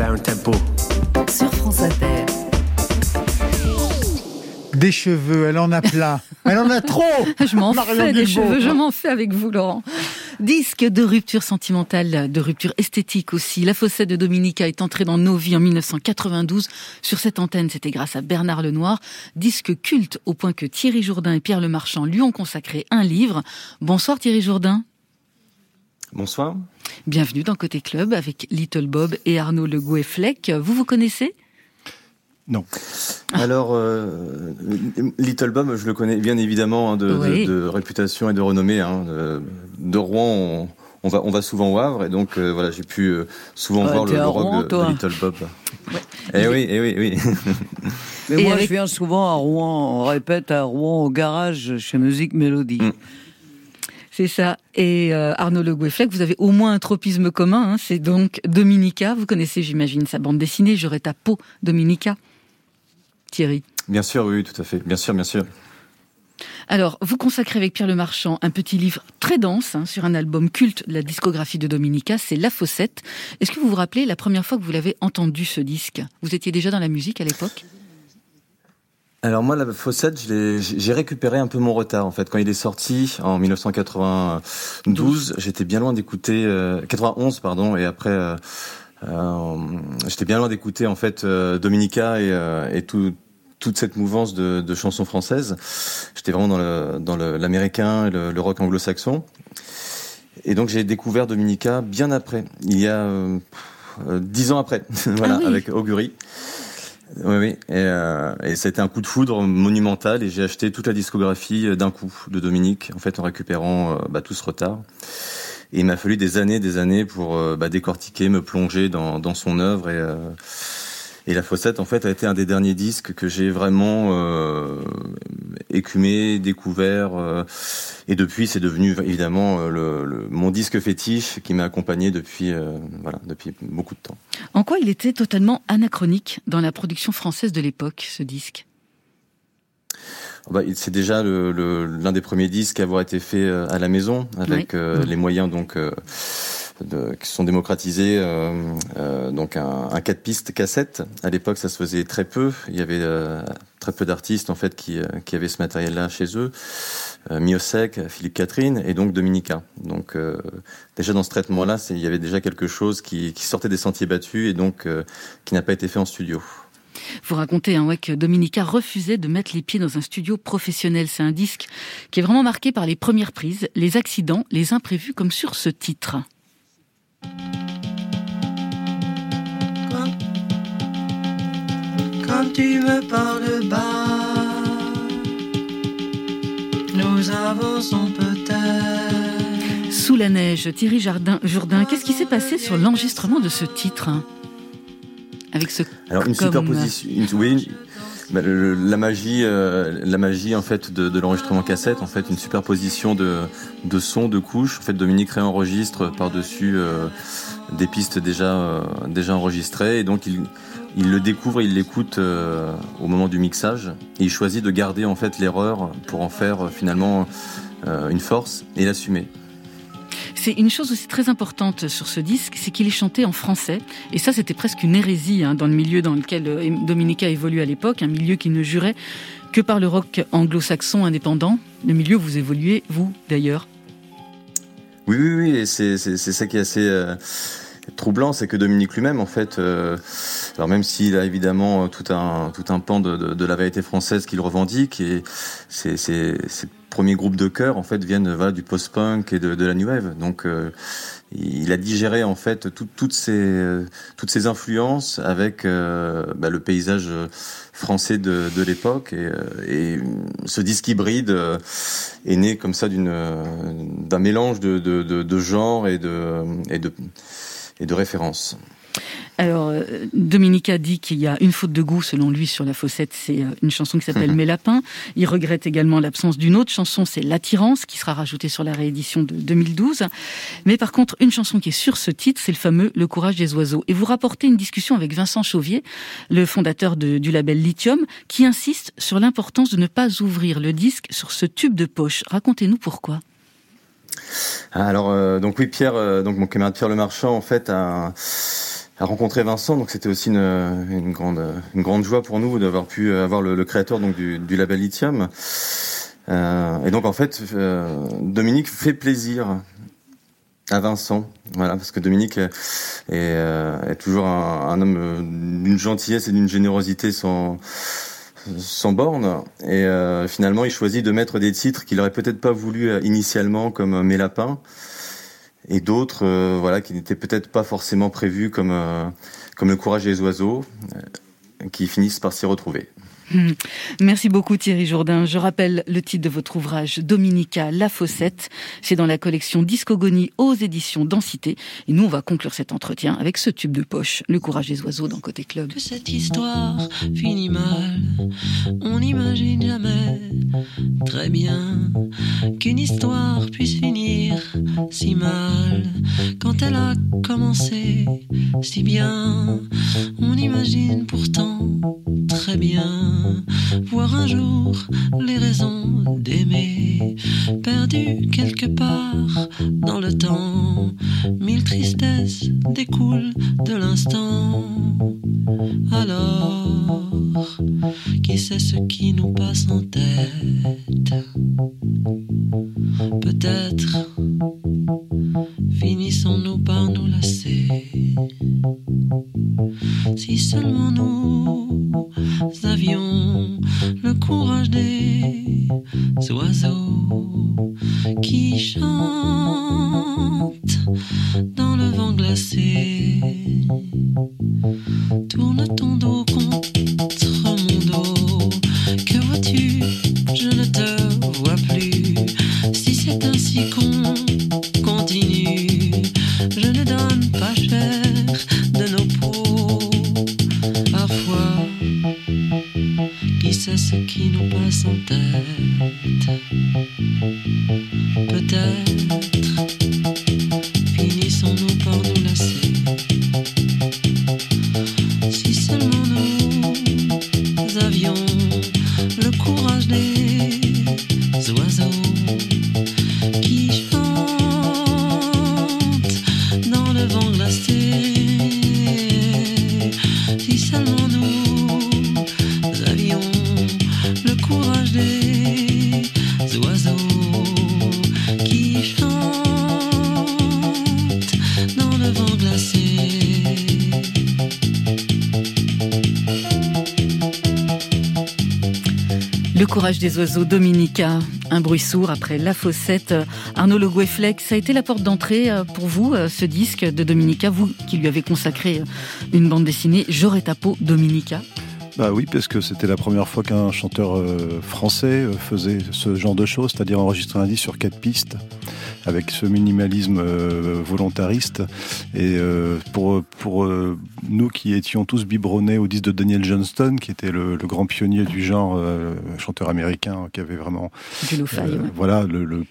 Elle a un tempo. sur France Inter. Des cheveux, elle en a plein. Elle en a trop Je m'en fais des cheveux, je m'en fais avec vous, Laurent. Disque de rupture sentimentale, de rupture esthétique aussi. La Fossette de Dominica est entrée dans nos vies en 1992. Sur cette antenne, c'était grâce à Bernard Lenoir. Disque culte au point que Thierry Jourdain et Pierre Lemarchand lui ont consacré un livre. Bonsoir Thierry Jourdain. Bonsoir. Bienvenue dans Côté Club avec Little Bob et Arnaud Le Gouet-Fleck. Vous vous connaissez? Non. Alors, euh, Little Bob, je le connais bien évidemment hein, de, de- Oui. de réputation et de renommée. hein, de, de Rouen, on, on va, on va souvent au Havre, et donc euh, voilà, j'ai pu euh, souvent Ouais, voir le, rock Rouen, de-. Little Bob. Eh oui, eh oui, oui. Mais Et moi, avec- je viens souvent à Rouen, on répète à Rouen au garage chez Musique Mélodie. Mm. C'est ça. Et euh, Arnaud Le Gouet-Fleck, vous avez au moins un tropisme commun. hein, c'est donc Dominica. Vous connaissez, j'imagine, sa bande dessinée. J'aurais ta peau, Dominica. Thierry. Bien sûr, oui, oui, tout à fait. Bien sûr, bien sûr. Alors, vous consacrez avec Pierre Le Marchand un petit livre très dense hein, sur un album culte de la discographie de Dominica, c'est La Fossette. Est-ce que vous vous rappelez la première fois que vous l'avez entendu ce disque? Vous étiez déjà dans la musique à l'époque? Alors moi, la Fossette, j'ai récupéré un peu mon retard en fait. Quand il est sorti en 1992, j'étais bien loin d'écouter euh, 91 pardon, et après euh, euh, j'étais bien loin d'écouter en fait euh, Dominica et, euh, et tout toute cette mouvance de, de chansons françaises. J'étais vraiment dans le dans le- l'américain et le, le rock anglo-saxon. Et donc j'ai découvert Dominica bien après, il y a dix ans après, voilà, Ah oui. avec Augury. Oui, oui. Et, euh, et c'était un coup de foudre monumental et j'ai acheté toute la discographie euh, d'un coup de Dominique, en fait, en récupérant euh, bah, tout ce retard. Et il m'a fallu des années, des années pour euh, bah, décortiquer, me plonger dans, dans son œuvre et et la Fossette, en fait, a été un des derniers disques que j'ai vraiment euh, écumé, découvert. euh, et depuis, c'est devenu évidemment euh, le, le- mon disque fétiche qui m'a accompagné depuis, euh, voilà, depuis beaucoup de temps. En quoi il était totalement anachronique dans la production française de l'époque, ce disque? Bah, il- c'est déjà le- le- l'un des premiers disques à avoir été fait euh, à la maison, avec Oui. euh, les moyens donc euh, de- qui sont démocratisés. euh, euh, donc un, un 4 pistes cassette. À l'époque, ça se faisait très peu. Il y avait euh, très peu d'artistes en fait qui, qui avaient ce matériel-là chez eux. Miosek, Philippe Catherine et donc Dominica. Donc déjà dans ce traitement-là, il y avait déjà quelque chose qui, sortait des sentiers battus et donc qui n'a pas été fait en studio. Vous racontez hein, ouais, que Dominica refusait de mettre les pieds dans un studio professionnel. C'est un disque qui est vraiment marqué par les premières prises, les accidents, les imprévus, comme sur ce titre. Quand tu me parles bas, nous avançons peut-être. Sous la neige, Thierry Jardin, Jourdain, qu'est-ce qui s'est passé sur l'enregistrement de ce titre hein? Avec ce Alors une comme- superposition, une- oui, le- la magie, euh, la magie en fait de, l'enregistrement cassette, en fait une superposition de, de sons, de couches. En fait, Dominique réenregistre par dessus des pistes déjà euh, déjà enregistrées, et donc il le découvre, il l'écoute euh, au moment du mixage, il choisit de garder en fait l'erreur pour en faire euh, finalement euh, une force et l'assumer. C'est une chose aussi très importante sur ce disque, c'est qu'il est chanté en français. Et ça, c'était presque une hérésie hein, dans le milieu dans lequel euh, Dominica évolue à l'époque, un milieu qui ne jurait que par le rock anglo-saxon indépendant. Le milieu où vous évoluez, vous d'ailleurs. Oui, oui, oui, c'est c'est c'est ça qui est assez euh, troublant, c'est que Dominique lui-même, en fait, euh, alors même s'il a évidemment tout un tout un pan de, de, de la vérité française qu'il revendique, et ses premiers groupes de chœur, en fait, viennent voilà, du post-punk et de, la new wave. Donc, euh, il a digéré en fait tout- toutes ces euh, toutes ces influences avec euh, bah, le paysage français de, de l'époque et, ce disque hybride est né comme ça d'une d'un mélange de, de, de, de genres et de et de et de références. Alors, euh, Dominica dit qu'il y a une faute de goût, selon lui, sur la Fossette. C'est euh, une chanson qui s'appelle Mes lapins. Il regrette également l'absence d'une autre chanson, c'est L'attirance, qui sera rajoutée sur la réédition de 2012. Mais par contre, une chanson qui est sur ce titre, c'est le fameux Le courage des oiseaux. Et vous rapportez une discussion avec Vincent Chauvier, le fondateur de- du label Lithium, qui insiste sur l'importance de ne pas ouvrir le disque sur ce tube de poche. Racontez-nous pourquoi. Ah, Alors, euh, donc oui, Pierre, euh, donc mon camarade Pierre Le Marchand, en fait, a, a rencontré Vincent. Donc c'était aussi une, grande, une grande joie pour nous d'avoir pu avoir le, créateur donc du, label Lithium. Euh, et donc en fait, euh, Dominique fait plaisir à Vincent, voilà, parce que Dominique est, euh, toujours un, homme d'une gentillesse et d'une générosité sans sans borne et finalement il choisit de mettre des titres qu'il aurait peut-être pas voulu initialement comme Mes lapins et d'autres euh, voilà qui n'étaient peut-être pas forcément prévus comme euh, comme le courage des oiseaux euh, qui finissent par s'y retrouver. Hmm. Merci beaucoup Thierry Jourdain. Je rappelle le titre de votre ouvrage Dominica La Fossette. C'est dans la collection Discogonie aux éditions Densité. Et nous, on va conclure cet entretien avec ce tube de poche, Le courage des oiseaux dans Côté Club. que cette histoire finit mal. On n'imagine jamais très bien qu'une histoire puisse finir si mal. Quand elle a commencé si bien, on imagine pourtant très bien voir un jour les raisons d'aimer perdues quelque part dans le temps. Mille tristesses découlent de l'instant. Alors, qui sait ce qui nous passe en tête? Peut-être finissons-nous par nous lasser. Si seulement Le courage des oiseaux Dominica, un bruit sourd après La Fossette. Arnaud Le Gouefleck, ça a été la porte d'entrée euh, pour vous, euh, ce disque de Dominica, vous qui lui avez consacré euh, une bande dessinée, J'aurais ta peau, Dominica. Bah oui, parce que c'était la première fois qu'un chanteur euh, français euh, faisait ce genre de choses, c'est-à-dire enregistrer un disque sur quatre pistes, avec ce minimalisme euh, volontariste. Et euh, pour, pour euh, nous qui étions tous biberonnés au disque de Daniel Johnston, qui était le, le grand pionnier du genre, chanteur américain, qui avait vraiment... Du lo-fi, ouais. Voilà, le, le,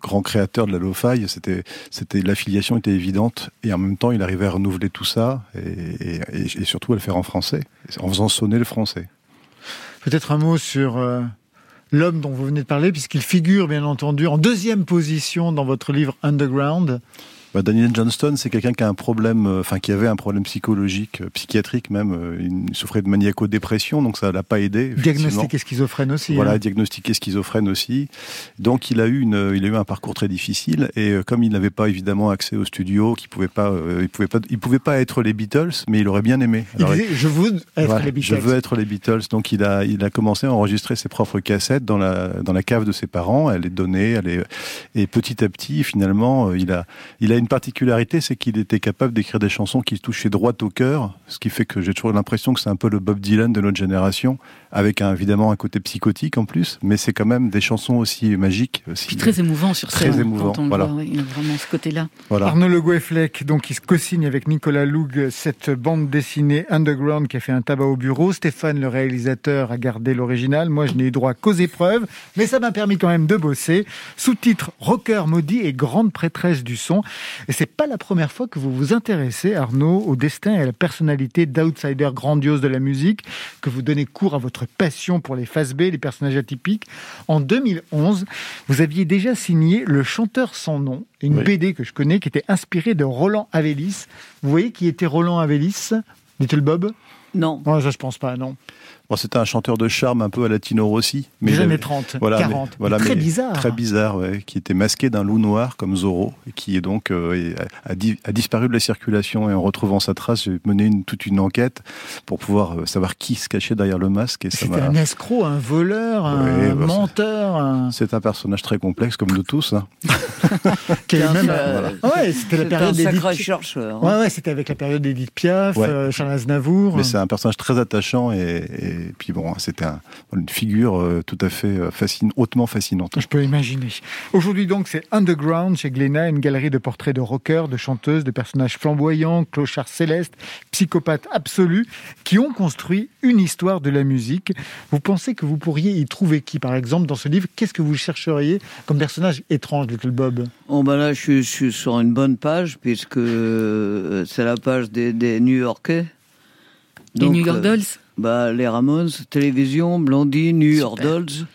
grand créateur de la lo-fi, c'était, c'était, l'affiliation était évidente, et en même temps, il arrivait à renouveler tout ça, et- et surtout à le faire en français, en faisant sonner français. Peut-être un mot sur euh, l'homme dont vous venez de parler, puisqu'il figure bien entendu en deuxième position dans votre livre Underground. Bah, Daniel Johnston, c'est quelqu'un qui a un problème, euh, enfin qui avait un problème psychologique, euh, psychiatrique même. euh, il souffrait de maniaco-dépression, donc ça l'a pas aidé. Diagnostiqué schizophrène aussi. Voilà, hein. diagnostiqué schizophrène aussi. Donc il a eu une, il a eu un parcours très difficile et comme il n'avait pas évidemment accès au studio, qu'il pouvait pas, euh, il pouvait pas, il pouvait pas être les Beatles, mais il aurait bien aimé. Il Alors, disait, je veux être voilà, les Beatles. Je veux être les Beatles. Donc il a, il a commencé à enregistrer ses propres cassettes dans la, dans la cave de ses parents. Elle les donnait, elle est, et petit à petit, finalement, il a, il a une particularité, c'est qu'il était capable d'écrire des chansons qui touchaient droit au cœur, ce qui fait que j'ai toujours l'impression que c'est un peu le Bob Dylan de notre génération, avec un, évidemment un côté psychotique en plus, mais c'est quand même des chansons aussi magiques. Aussi, Puis très émouvant sur Très scène. émouvant, quand on voilà. voit, oui, il y a vraiment ce côté-là. Voilà. Arnaud Le Goueflec, donc, qui se co-signe avec Nicolas Loug cette bande dessinée Underground qui a fait un tabac au bureau. Stéphane, le réalisateur, a gardé l'original. Moi, je n'ai eu droit qu'aux épreuves, mais ça m'a permis quand même de bosser. Sous-titre Rocker maudit et grande prêtresse du son. Et c'est pas la première fois que vous vous intéressez, Arnaud, au destin et à la personnalité d'outsider grandiose de la musique, que vous donnez cours à votre passion pour les face B, les personnages atypiques. En 2011, vous aviez déjà signé Le chanteur sans nom, une Oui. BD que je connais qui était inspirée de Roland Avélis. Vous voyez qui était Roland Avélis? Little Bob? Non. Non, ça je pense pas, non. Bon, c'était un chanteur de charme un peu à Latino Rossi. Des il avait- années 30, voilà, 40. mais- voilà, Très mais bizarre. Très bizarre, ouais, qui était masqué d'un loup noir comme Zorro, et qui est donc euh, est- a, di- a disparu de la circulation. Et en retrouvant sa trace, j'ai mené une, toute une enquête pour pouvoir euh, savoir qui se cachait derrière le masque. Et ça C'était un escroc, un voleur, un bah, c'est- menteur, un... C'est un personnage très complexe, comme nous tous. hein. qui avait même... Euh, ouais, c'était la période. Ouais, ouais, c'était avec la période d'Edith Piaf, Ouais. euh, Charles Aznavour. Mais c'est un personnage très attachant et, et puis bon, c'était un- une figure euh, tout à fait euh, fascine- hautement fascinante. Je peux imaginer. Aujourd'hui donc, c'est Underground chez Glénat, une galerie de portraits de rockers, de chanteuses, de personnages flamboyants, clochards célestes, psychopathes absolus, qui ont construit une histoire de la musique. Vous pensez que vous pourriez y trouver qui, par exemple, dans ce livre? Qu'est-ce que vous chercheriez comme personnage étrange, Little Bob? Bon, ben là, je suis, je suis sur une bonne page, puisque euh, c'est la page des, des New-Yorkais. Les Donc, New York euh, Dolls bah, Les Ramones, télévision, Blondie, New York. Dolls.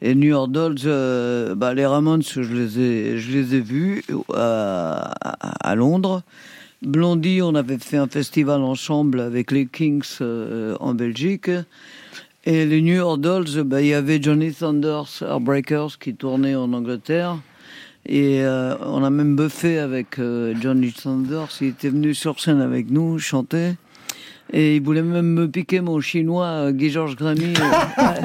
Et New York Dolls, euh, bah, les Ramones, je les ai, je les ai vus à, à- Londres. Blondie, on avait fait un festival ensemble avec les Kings euh, en Belgique. Et les New York Dolls, bah, il y avait Johnny Thunders, Heartbreakers, qui tournait en Angleterre. Et euh, on a même buffé avec euh, Johnny Thunders. Il était venu sur scène avec nous, chanter. Et il voulait même me piquer mon chinois, euh, Guy Georges Grammy, euh,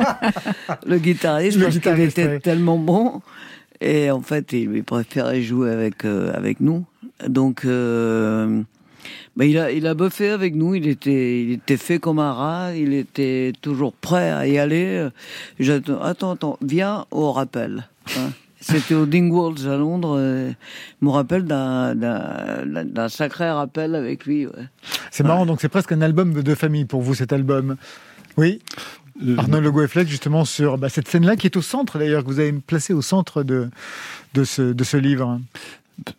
le guitariste, Le parce qu'il était ouais. tellement bon. Et en fait, il lui préférait jouer avec, euh, avec nous. Donc, euh, bah, il, a, il a buffé avec nous. Il était, il était fait comme un rat. Il était toujours prêt à y aller. J'attends, attends, attends, viens au rappel. hein. C'était au Dingwalls à Londres. euh, Je me rappelle d'un, sacré rappel avec lui. Ouais. C'est marrant, donc c'est presque un album de famille pour vous, cet album. Oui Euh, Arnaud Le justement, sur bah, cette scène-là, qui est au centre d'ailleurs, que vous avez placé au centre de, de, ce, de ce livre.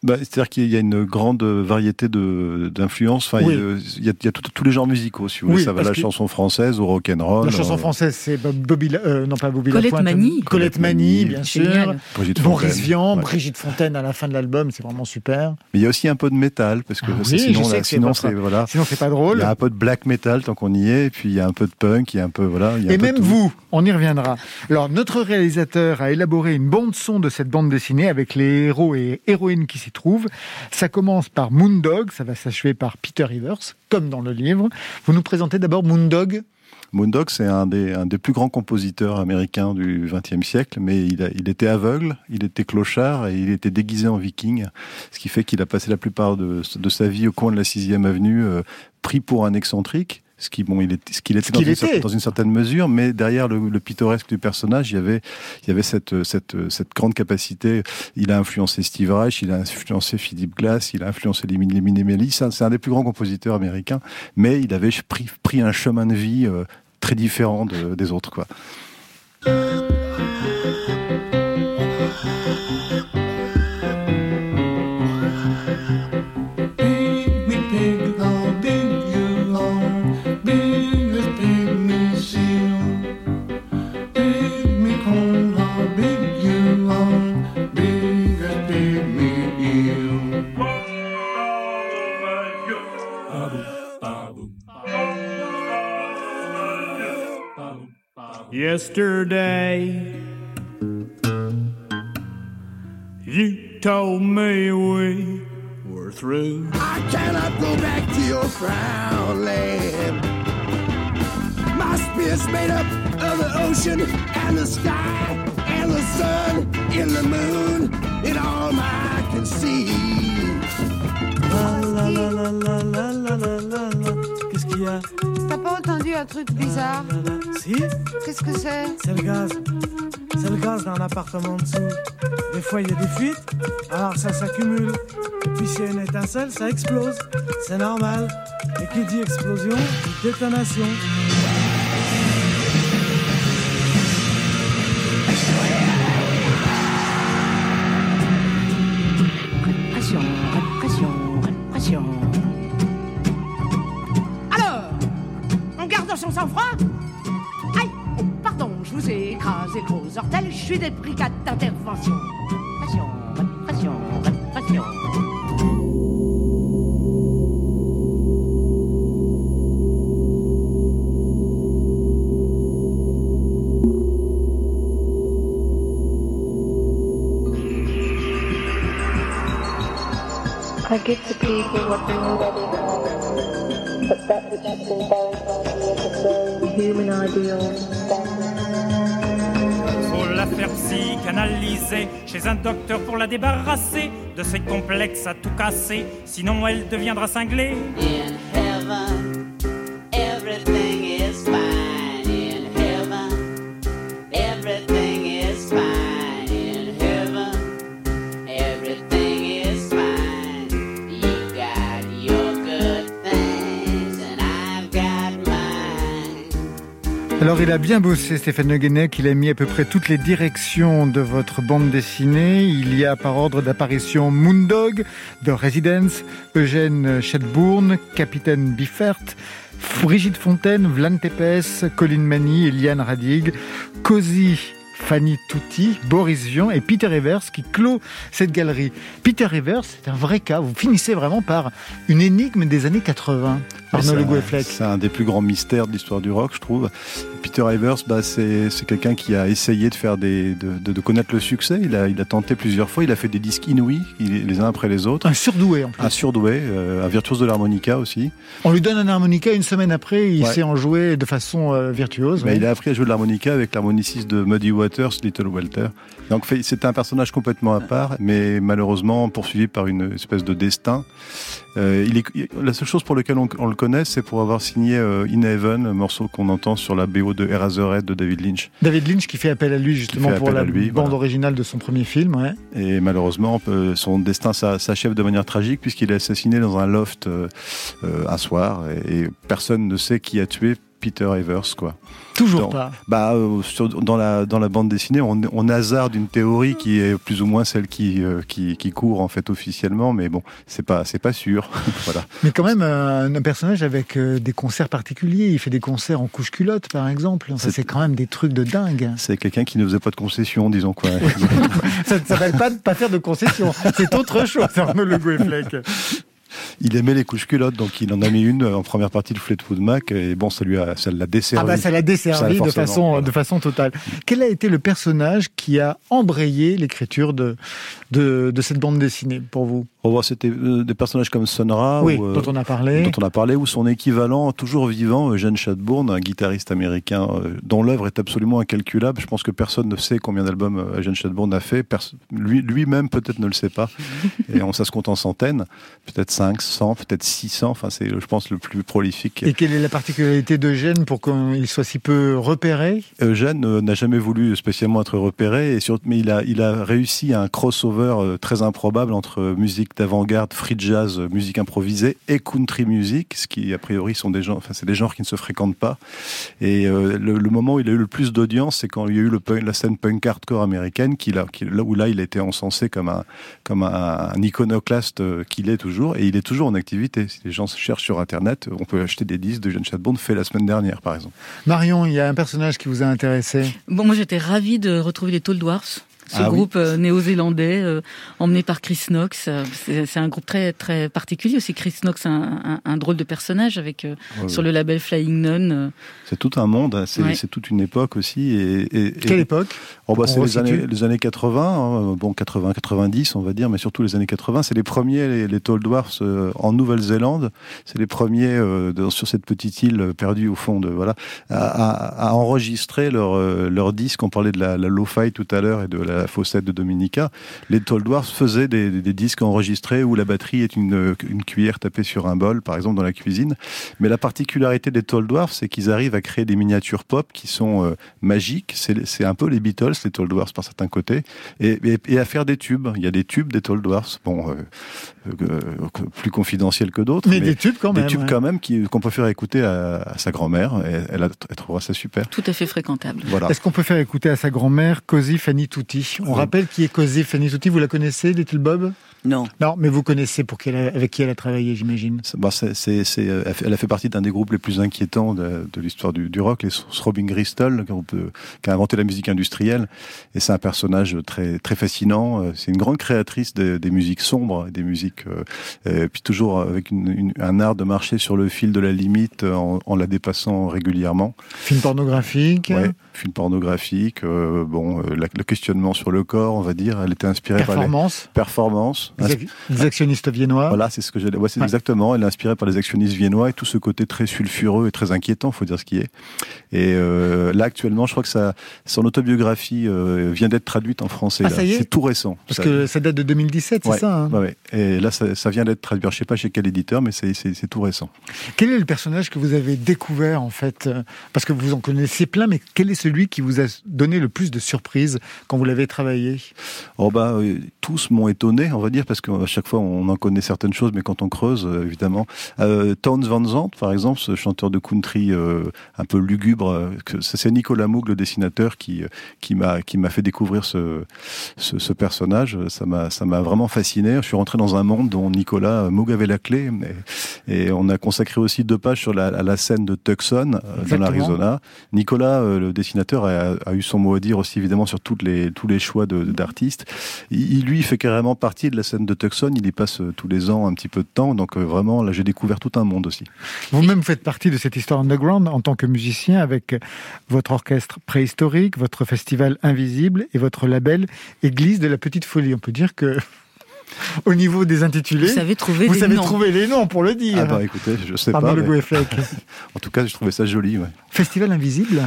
Bah, C'est-à-dire qu'il y a une grande variété de- d'influences. Enfin, Oui. il y a- il y il tout- tous les genres musicaux, si vous voulez. Oui, ça va de la que- chanson française au rock'n'roll. La chanson euh, française, c'est Bob- Bobby, La- euh, non pas Bobby Colette Mani. Colette Mani, bien sûr. Brigitte Boris Fontaine. Vian, Ouais. Brigitte Fontaine à la fin de l'album, c'est vraiment super. Mais il y a aussi un peu de métal, parce que Ah oui, sinon, là, que sinon c'est voilà. Sinon, c'est pas Il drôle. y a un peu de black metal tant qu'on y est, et puis il y a un peu de punk, il y a un peu voilà. il y a un Et même vous, on y reviendra. Alors, notre réalisateur a élaboré une bande-son de cette bande dessinée avec les héros et héroïnes qui s'y trouvent. Ça commence par Moondog, ça va s'achever par Peter Rivers, comme dans le livre. Vous nous présentez d'abord Moondog. Moondog, c'est un des, un des plus grands compositeurs américains du XXe siècle, mais il, était aveugle, il était clochard et il était déguisé en viking, ce qui fait qu'il a passé la plupart de, de sa vie au coin de la 6e avenue, euh, pris pour un excentrique. Ce qui, bon, il est, ce qu'il était, dans, qu'il une, était. cer- dans une certaine mesure, mais derrière le, le pittoresque du personnage, il y avait, il y avait cette, cette, cette grande capacité. Il a influencé Steve Reich, il a influencé Philip Glass, il a influencé les, Min- les Minimalistes. C'est un- C'est un des plus grands compositeurs américains, mais il avait pris, pris un chemin de vie euh, très différent de- des autres, quoi. Yesterday, you told me we were through. I cannot go back to your frown land. My spirit's made up of the ocean and the sky and the sun and the moon and all I can see. la la la la la la la. Qu'est-ce qu'il y a T'as pas entendu un truc bizarre Si Qu'est-ce que c'est C'est le gaz. C'est le gaz dans l'appartement en dessous. Des fois, il y a des fuites, alors ça s'accumule. Et puis, s'il y a une étincelle, ça explose. C'est normal. Et qui dit explosion, dit détonation. Aïe oh, Pardon, je vous ai écrasé gros ortel, je suis des brigades d'intervention. Répression, répression, répression. I people what they already Faut la faire psychanalyser chez un docteur pour la débarrasser de ses complexes à tout casser, sinon elle deviendra cinglée. In il a bien bossé Stéphane Le il a mis à peu près toutes les directions de votre bande dessinée. Il y a par ordre d'apparition Moondog de Residence, Eugène Chatbourne, Capitaine Biffert, Brigitte Fontaine, Vlan Tepes, Colin Mani, Eliane Radig, Cozy Fanny Tutti, Boris Vian et Peter Evers qui clôt cette galerie. Peter Evers, c'est un vrai cas. Vous finissez vraiment par une énigme des années 80. Arnaud C'est Le. C'est un des plus grands mystères de l'histoire du rock, je trouve. Peter Evers, bah, c'est quelqu'un qui a essayé de faire des, de, de- de connaître le succès. Il a, il a tenté plusieurs fois. Il a fait des disques inouïs, les uns après les autres. Un surdoué en plus. Un surdoué, euh, un virtuose de l'harmonica aussi. On lui donne un harmonica une semaine après, il Ouais. sait en jouer de façon euh, virtuose. Bah. Il a appris à jouer de l'harmonica avec l'harmoniciste de Muddy Waters, Little Walter. Donc c'était un personnage complètement à part, mais malheureusement poursuivi par une espèce de destin. Euh, il est, il- la seule chose pour laquelle on, on le connaît, c'est pour avoir signé euh, In Heaven, un morceau qu'on entend sur la BO de Eraserhead de David Lynch. David Lynch qui fait appel à lui justement pour la lui, bande voilà. originale de son premier film. Ouais. Et malheureusement, euh, son destin s'a- s'achève de manière tragique puisqu'il est assassiné dans un loft euh, un soir et, et personne ne sait qui a tué Peter Evers, quoi. Toujours Dans- pas. Bah, euh, sur- dans, la, dans la bande dessinée, on, on hasarde une théorie qui est plus ou moins celle qui, euh, qui, qui court en fait officiellement, mais bon, c'est pas, c'est pas sûr. voilà. Mais quand même un, un personnage avec euh, des concerts particuliers. Il fait des concerts en couche-culotte par exemple. Enfin, C'est- quand même des trucs de dingue. C'est quelqu'un qui ne faisait pas de concessions, disons quoi. Ça ne s'appelle pas de pas faire de concessions. C'est autre chose, Arnaud Le Gouefleck. Il aimait les couches culottes, donc il en a mis une en première partie de Fleetwood Mac, et bon, ça lui a, ça l'a desservi. Ah bah ça l'a desservi de façon, voilà. de façon totale. Quel a été le personnage qui a embrayé l'écriture de, de, de cette bande dessinée pour vous? On voit c'était euh, des personnages comme Sonra, Oui, ou, euh, dont on a parlé. dont on a parlé, ou son équivalent toujours vivant, Eugene Chatbourne, un guitariste américain euh, dont l'œuvre est absolument incalculable. Je pense que personne ne sait combien d'albums Eugene Chatbourne a fait. Pers- lui- Lui-même peut-être ne le sait pas. Et on ça se compte en centaines, peut-être 500, peut-être 600. Enfin, c'est, je pense, le plus prolifique. Et quelle est la particularité d'Eugène pour qu'il soit si peu repéré? Eugène n'a jamais voulu spécialement être repéré, et sur- mais il a, il a réussi un crossover très improbable entre euh, musique d'avant-garde, free jazz, euh, musique improvisée et country music, ce qui a priori sont des gens, enfin c'est des genres qui ne se fréquentent pas. Et euh, le, le moment où il a eu le plus d'audience, c'est quand il y a eu le, punk- la scène punk hardcore américaine, qu'il- là où là il a été encensé comme un, comme un, un iconoclaste euh, qu'il est toujours, et il est toujours en activité. Si les gens se cherchent sur Internet, on peut acheter des disques de Jeanne Chatbourne fait la semaine dernière, par exemple. Marion, il y a un personnage qui vous a intéressé? Bon, moi j'étais ravie de retrouver les Tall Dwarfs. Ce Ah groupe euh, néo-zélandais euh, emmené par Chris Knox, Euh, c'est un groupe très très particulier aussi. Chris Knox, un, un, un drôle de personnage avec euh, Ouais, sur ouais. le label Flying Nun. C'est tout un monde, hein, c'est Ouais. toute une époque aussi. Et, et- et- Quelle époque? Oh bah, On C'est les années, les années 80, hein, bon 80, 90 on va dire, mais surtout les années 80. C'est les premiers, les, les Tall Dwarfs euh, en Nouvelle-Zélande. C'est les premiers euh, de- sur cette petite île perdue au fond de voilà, à, à- à enregistrer leur euh, leur disque. On parlait de la, la lo-fi tout à l'heure et de la la Fossette de Dominica, les Little Dwarfs faisaient des, disques enregistrés où la batterie est une, cuillère tapée sur un bol, par exemple dans la cuisine. Mais la particularité des Tall Dwarfs, c'est qu'ils arrivent à créer des miniatures pop qui sont euh, magiques. C'est un peu les Beatles, les Tall Dwarfs par certains côtés, et, à faire des tubes. Il y a des tubes des Tall Dwarfs, bon, euh, plus confidentiels que d'autres, Mais des tubes quand des même, tubes ouais. quand même qui- qu'on peut faire écouter à, à sa grand-mère. Elle, trouvera ça super. Tout à fait fréquentable. Voilà. Est-ce qu'on peut faire écouter à sa grand-mère Così Fanny Tutti? On rappelle qui est Così Fanny Tutti, vous la connaissez, Little Bob? Non. Non, mais vous connaissez pour qui elle a- avec qui elle a travaillé, j'imagine. C'est- bah, c'est- c'est- c'est, euh, elle a fait partie d'un des groupes les plus inquiétants de, de l'histoire du, du rock, les Throbbing Gristle, qui, peut- qui a inventé la musique industrielle. Et c'est un personnage très très fascinant. Euh, C'est une grande créatrice des, des musiques sombres, et des musiques, euh, euh, puis toujours avec une- une- un art de marcher sur le fil de la limite euh, en, en la dépassant régulièrement. Film pornographique. Ouais, film pornographique, euh, bon, euh, la- le questionnement sur le corps, on va dire. Elle était inspirée Performance. par les performances. Des actionnistes viennois. Voilà, c'est ce que j'allais. Ouais, c'est Ouais. exactement. Elle est inspirée par les actionnistes viennois et tout ce côté très sulfureux et très inquiétant, faut dire ce qui est. Et euh, là, actuellement, je crois que ça, son autobiographie euh, vient d'être traduite en français. Ah, là. ça y est C'est tout récent. Parce Ça- que ça date de 2017, c'est Ouais, ça hein. Et là, ça, ça vient d'être traduit. Alors, Je sais pas chez quel éditeur, mais c'est- tout récent. Quel est le personnage que vous avez découvert en fait euh, Parce que vous en connaissez plein, mais quel est celui qui vous a donné le plus de surprises quand vous l'avez travaillé? Oh bah, tous m'ont étonné, on va dire, parce qu'à chaque fois on en connaît certaines choses, mais quand on creuse, euh, évidemment. Euh, Towns Van Zandt, par exemple, ce chanteur de country euh, un peu lugubre, euh, c'est Nicolas Moog, le dessinateur, qui, qui m'a fait découvrir ce, ce, ce personnage. Ça m'a vraiment fasciné. Je suis rentré dans un monde dont Nicolas Moog avait la clé, et, et on a consacré aussi deux pages sur la, à la scène de Tucson, dans l'Arizona. Nicolas, le dessinateur, a, a eu son mot à dire aussi évidemment sur toutes les, tous les choix d'artistes. Il, lui, fait carrément partie de la scène de Tucson. Il y passe euh, tous les ans un petit peu de temps. Donc euh, vraiment, là, j'ai découvert tout un monde aussi. Vous-même faites partie de cette histoire underground en tant que musicien avec votre orchestre préhistorique, votre festival invisible et votre label Église de la Petite Folie. On peut dire que au niveau des intitulés, Vous savez trouver vous savez noms. trouver les noms pour le dire. Ah bah écoutez, je sais Pardon pas. le mais- Goueffec. en tout cas, je trouvais ça joli. Ouais. Festival invisible?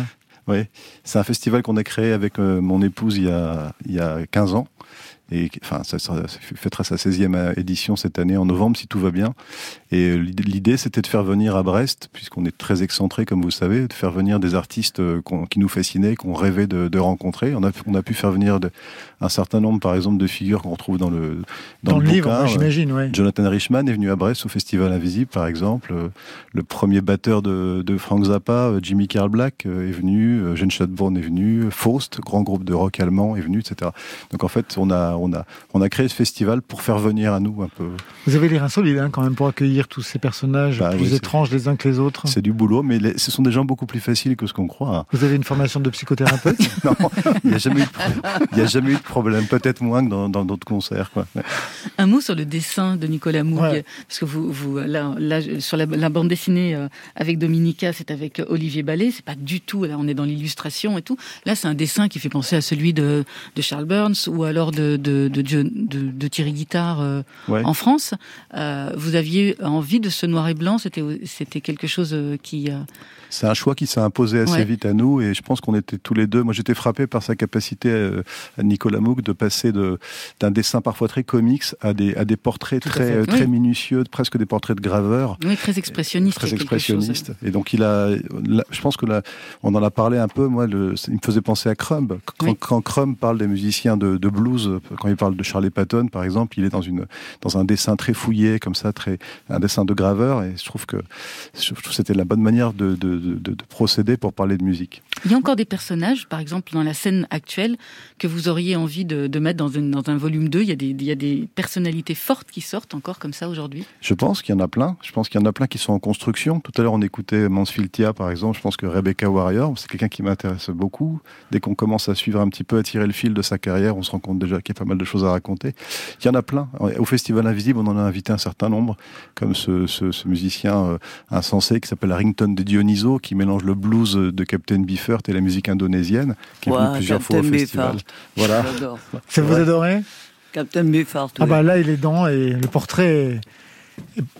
Oui, c'est un festival qu'on a créé avec euh, mon épouse il y a, il y a 15 ans. Et enfin, ça, ça fêtera sa 16e édition cette année en novembre, si tout va bien. Et euh, l'idée- c'était de faire venir à Brest, puisqu'on est très excentré, comme vous savez, de faire venir des artistes euh, qui nous fascinaient, qu'on rêvait de, de rencontrer. On a, on a pu faire venir de- un certain nombre, par exemple, de figures qu'on retrouve dans le Dans le livre, j'imagine, ouais. Jonathan Richman est venu à Brest au Festival Invisible, par exemple. Euh, Le premier batteur de, de Frank Zappa, Jimmy Carl Black, est venu. Jane Schadborn est venu. Faust, grand groupe de rock allemand, est venu, etc. Donc en fait, on a, on a, on a créé ce festival pour faire venir à nous un peu. Vous avez les reins solides hein, quand même pour accueillir tous ces personnages Bah plus oui, étranges les uns que les autres. C'est du boulot, mais les- ce sont des gens beaucoup plus faciles que ce qu'on croit. Vous avez une formation de psychothérapeute non, il n'y a jamais eu de, pro- il y a jamais eu de problème. Peut-être moins que dans dans d'autres concerts. Quoi. Un mot sur le dessin de Nicolas Moog, Ouais. parce que vous, vous là, là, sur la, la bande dessinée euh, avec Dominica, c'est avec Olivier Ballet, c'est pas du tout, là on est dans l'illustration et tout. Là c'est un dessin qui fait penser à celui de, de Charles Burns ou alors de, de, de, de, de- de Thierry Guittard euh, Ouais. en France. Euh, vous aviez envie de ce noir et blanc, c'était quelque chose euh, qui... C'est un choix qui s'est imposé assez Ouais. vite à nous et je pense qu'on était tous les deux. Moi, j'étais frappé par sa capacité euh, à Nicolas Moog de passer de d'un dessin parfois très comics à des à des portraits Tout très euh, très Oui. minutieux, presque des portraits de graveurs. oui, très expressionniste. Très quelque chose. expressionniste. Et donc il a, là, je pense que là, on en a parlé un peu. Moi, le, il me faisait penser à Crumb. Quand, Oui. quand Crumb parle des musiciens de, de blues, quand il parle de Charlie Patton, par exemple, il est dans une dans un dessin très fouillé, comme ça, très un dessin de graveur. Et je trouve que je trouve que c'était la bonne manière de, de, de, de procéder pour parler de musique. Il y a encore des personnages, par exemple dans la scène actuelle, que vous auriez envie de, mettre dans, une- dans un volume 2. Il y, a des, il y a des personnalités fortes qui sortent encore comme ça aujourd'hui. Je pense qu'il y en a plein. Je pense qu'il y en a plein qui sont en construction. Tout à l'heure, on écoutait Mansfield Tia, par exemple. Je pense que Rebecca Warrior, c'est quelqu'un qui m'intéresse beaucoup. Dès qu'on commence à suivre un petit peu, à tirer le fil de sa carrière, on se rend compte déjà qu'il y a pas mal de choses à raconter. Il y en a plein. Au Festival Invisible, on en a invité un certain nombre, comme ce, ce, ce musicien euh, insensé qui s'appelle Rington de Dioniso, qui mélange le blues de Captain Et la musique indonésienne, qui est venu Ouais, plusieurs fois au Captain festival. Voilà. Ça vous adorez? Captain Beefheart. Ah bah là, il est dans et le portrait est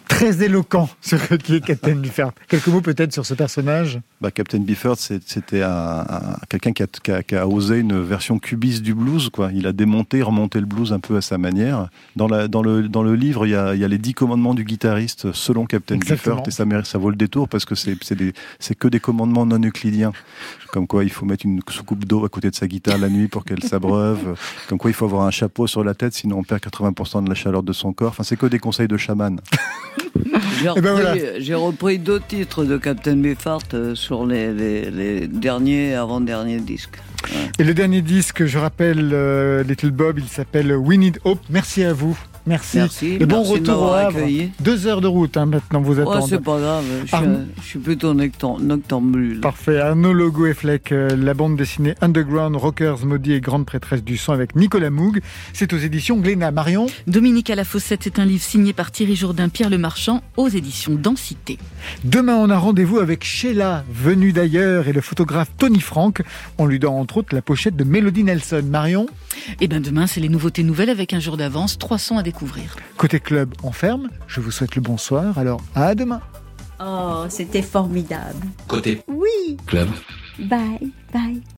Très éloquent ce que qui est Captain Biffert. Quelques mots peut-être sur ce personnage Bah, Captain Bifford, c'était un, un- quelqu'un qui a, qui, a, qui a osé une version cubiste du blues. Quoi. Il a démonté, remonté le blues un peu à sa manière. Dans, la, dans, le, dans le livre, il y, a, il y a les dix commandements du guitariste selon Captain Exactement. Bifford, et ça, ça vaut le détour parce que c'est que des commandements non euclidiens. Comme quoi, il faut mettre une soucoupe d'eau à côté de sa guitare la nuit pour qu'elle s'abreuve. Comme quoi, il faut avoir un chapeau sur la tête, sinon on perd 80% de la chaleur de son corps. Enfin, c'est que des conseils de chaman. J'ai ben voilà. j'ai repris deux titres de Captain Beefheart euh, sur les, les- les derniers, avant-derniers disques. Et le dernier disque, je rappelle, euh, Little Bob, il s'appelle We Need Hope. Merci à vous. Merci. Merci, Et bon merci de retour au m'avoir Havre. accueilli. Deux heures de route hein, maintenant vous Oh, attendent. c'est pas grave, je suis, Arnaud- je suis plutôt noctam- noctambule. Parfait. Arnaud Logo et Fleck, euh, la bande dessinée Underground Rockers Maudit et Grande Prêtresse du Sang avec Nicolas Moog. C'est aux éditions Glénat. Marion Dominique à la Fossette, c'est un livre signé par Thierry Jourdain, Pierre Le Marchand, aux éditions Densité. Demain, on a rendez-vous avec Sheila, venue d'ailleurs, et le photographe Tony Frank. On lui donne entre autres la pochette de Melody Nelson. Marion Et ben demain, c'est les nouveautés nouvelles avec un jour d'avance, trois sons à découvrir. Côté club, on ferme. Je vous souhaite le bonsoir. Alors, à demain. Oh, c'était formidable. Côté Oui. club. Bye, bye.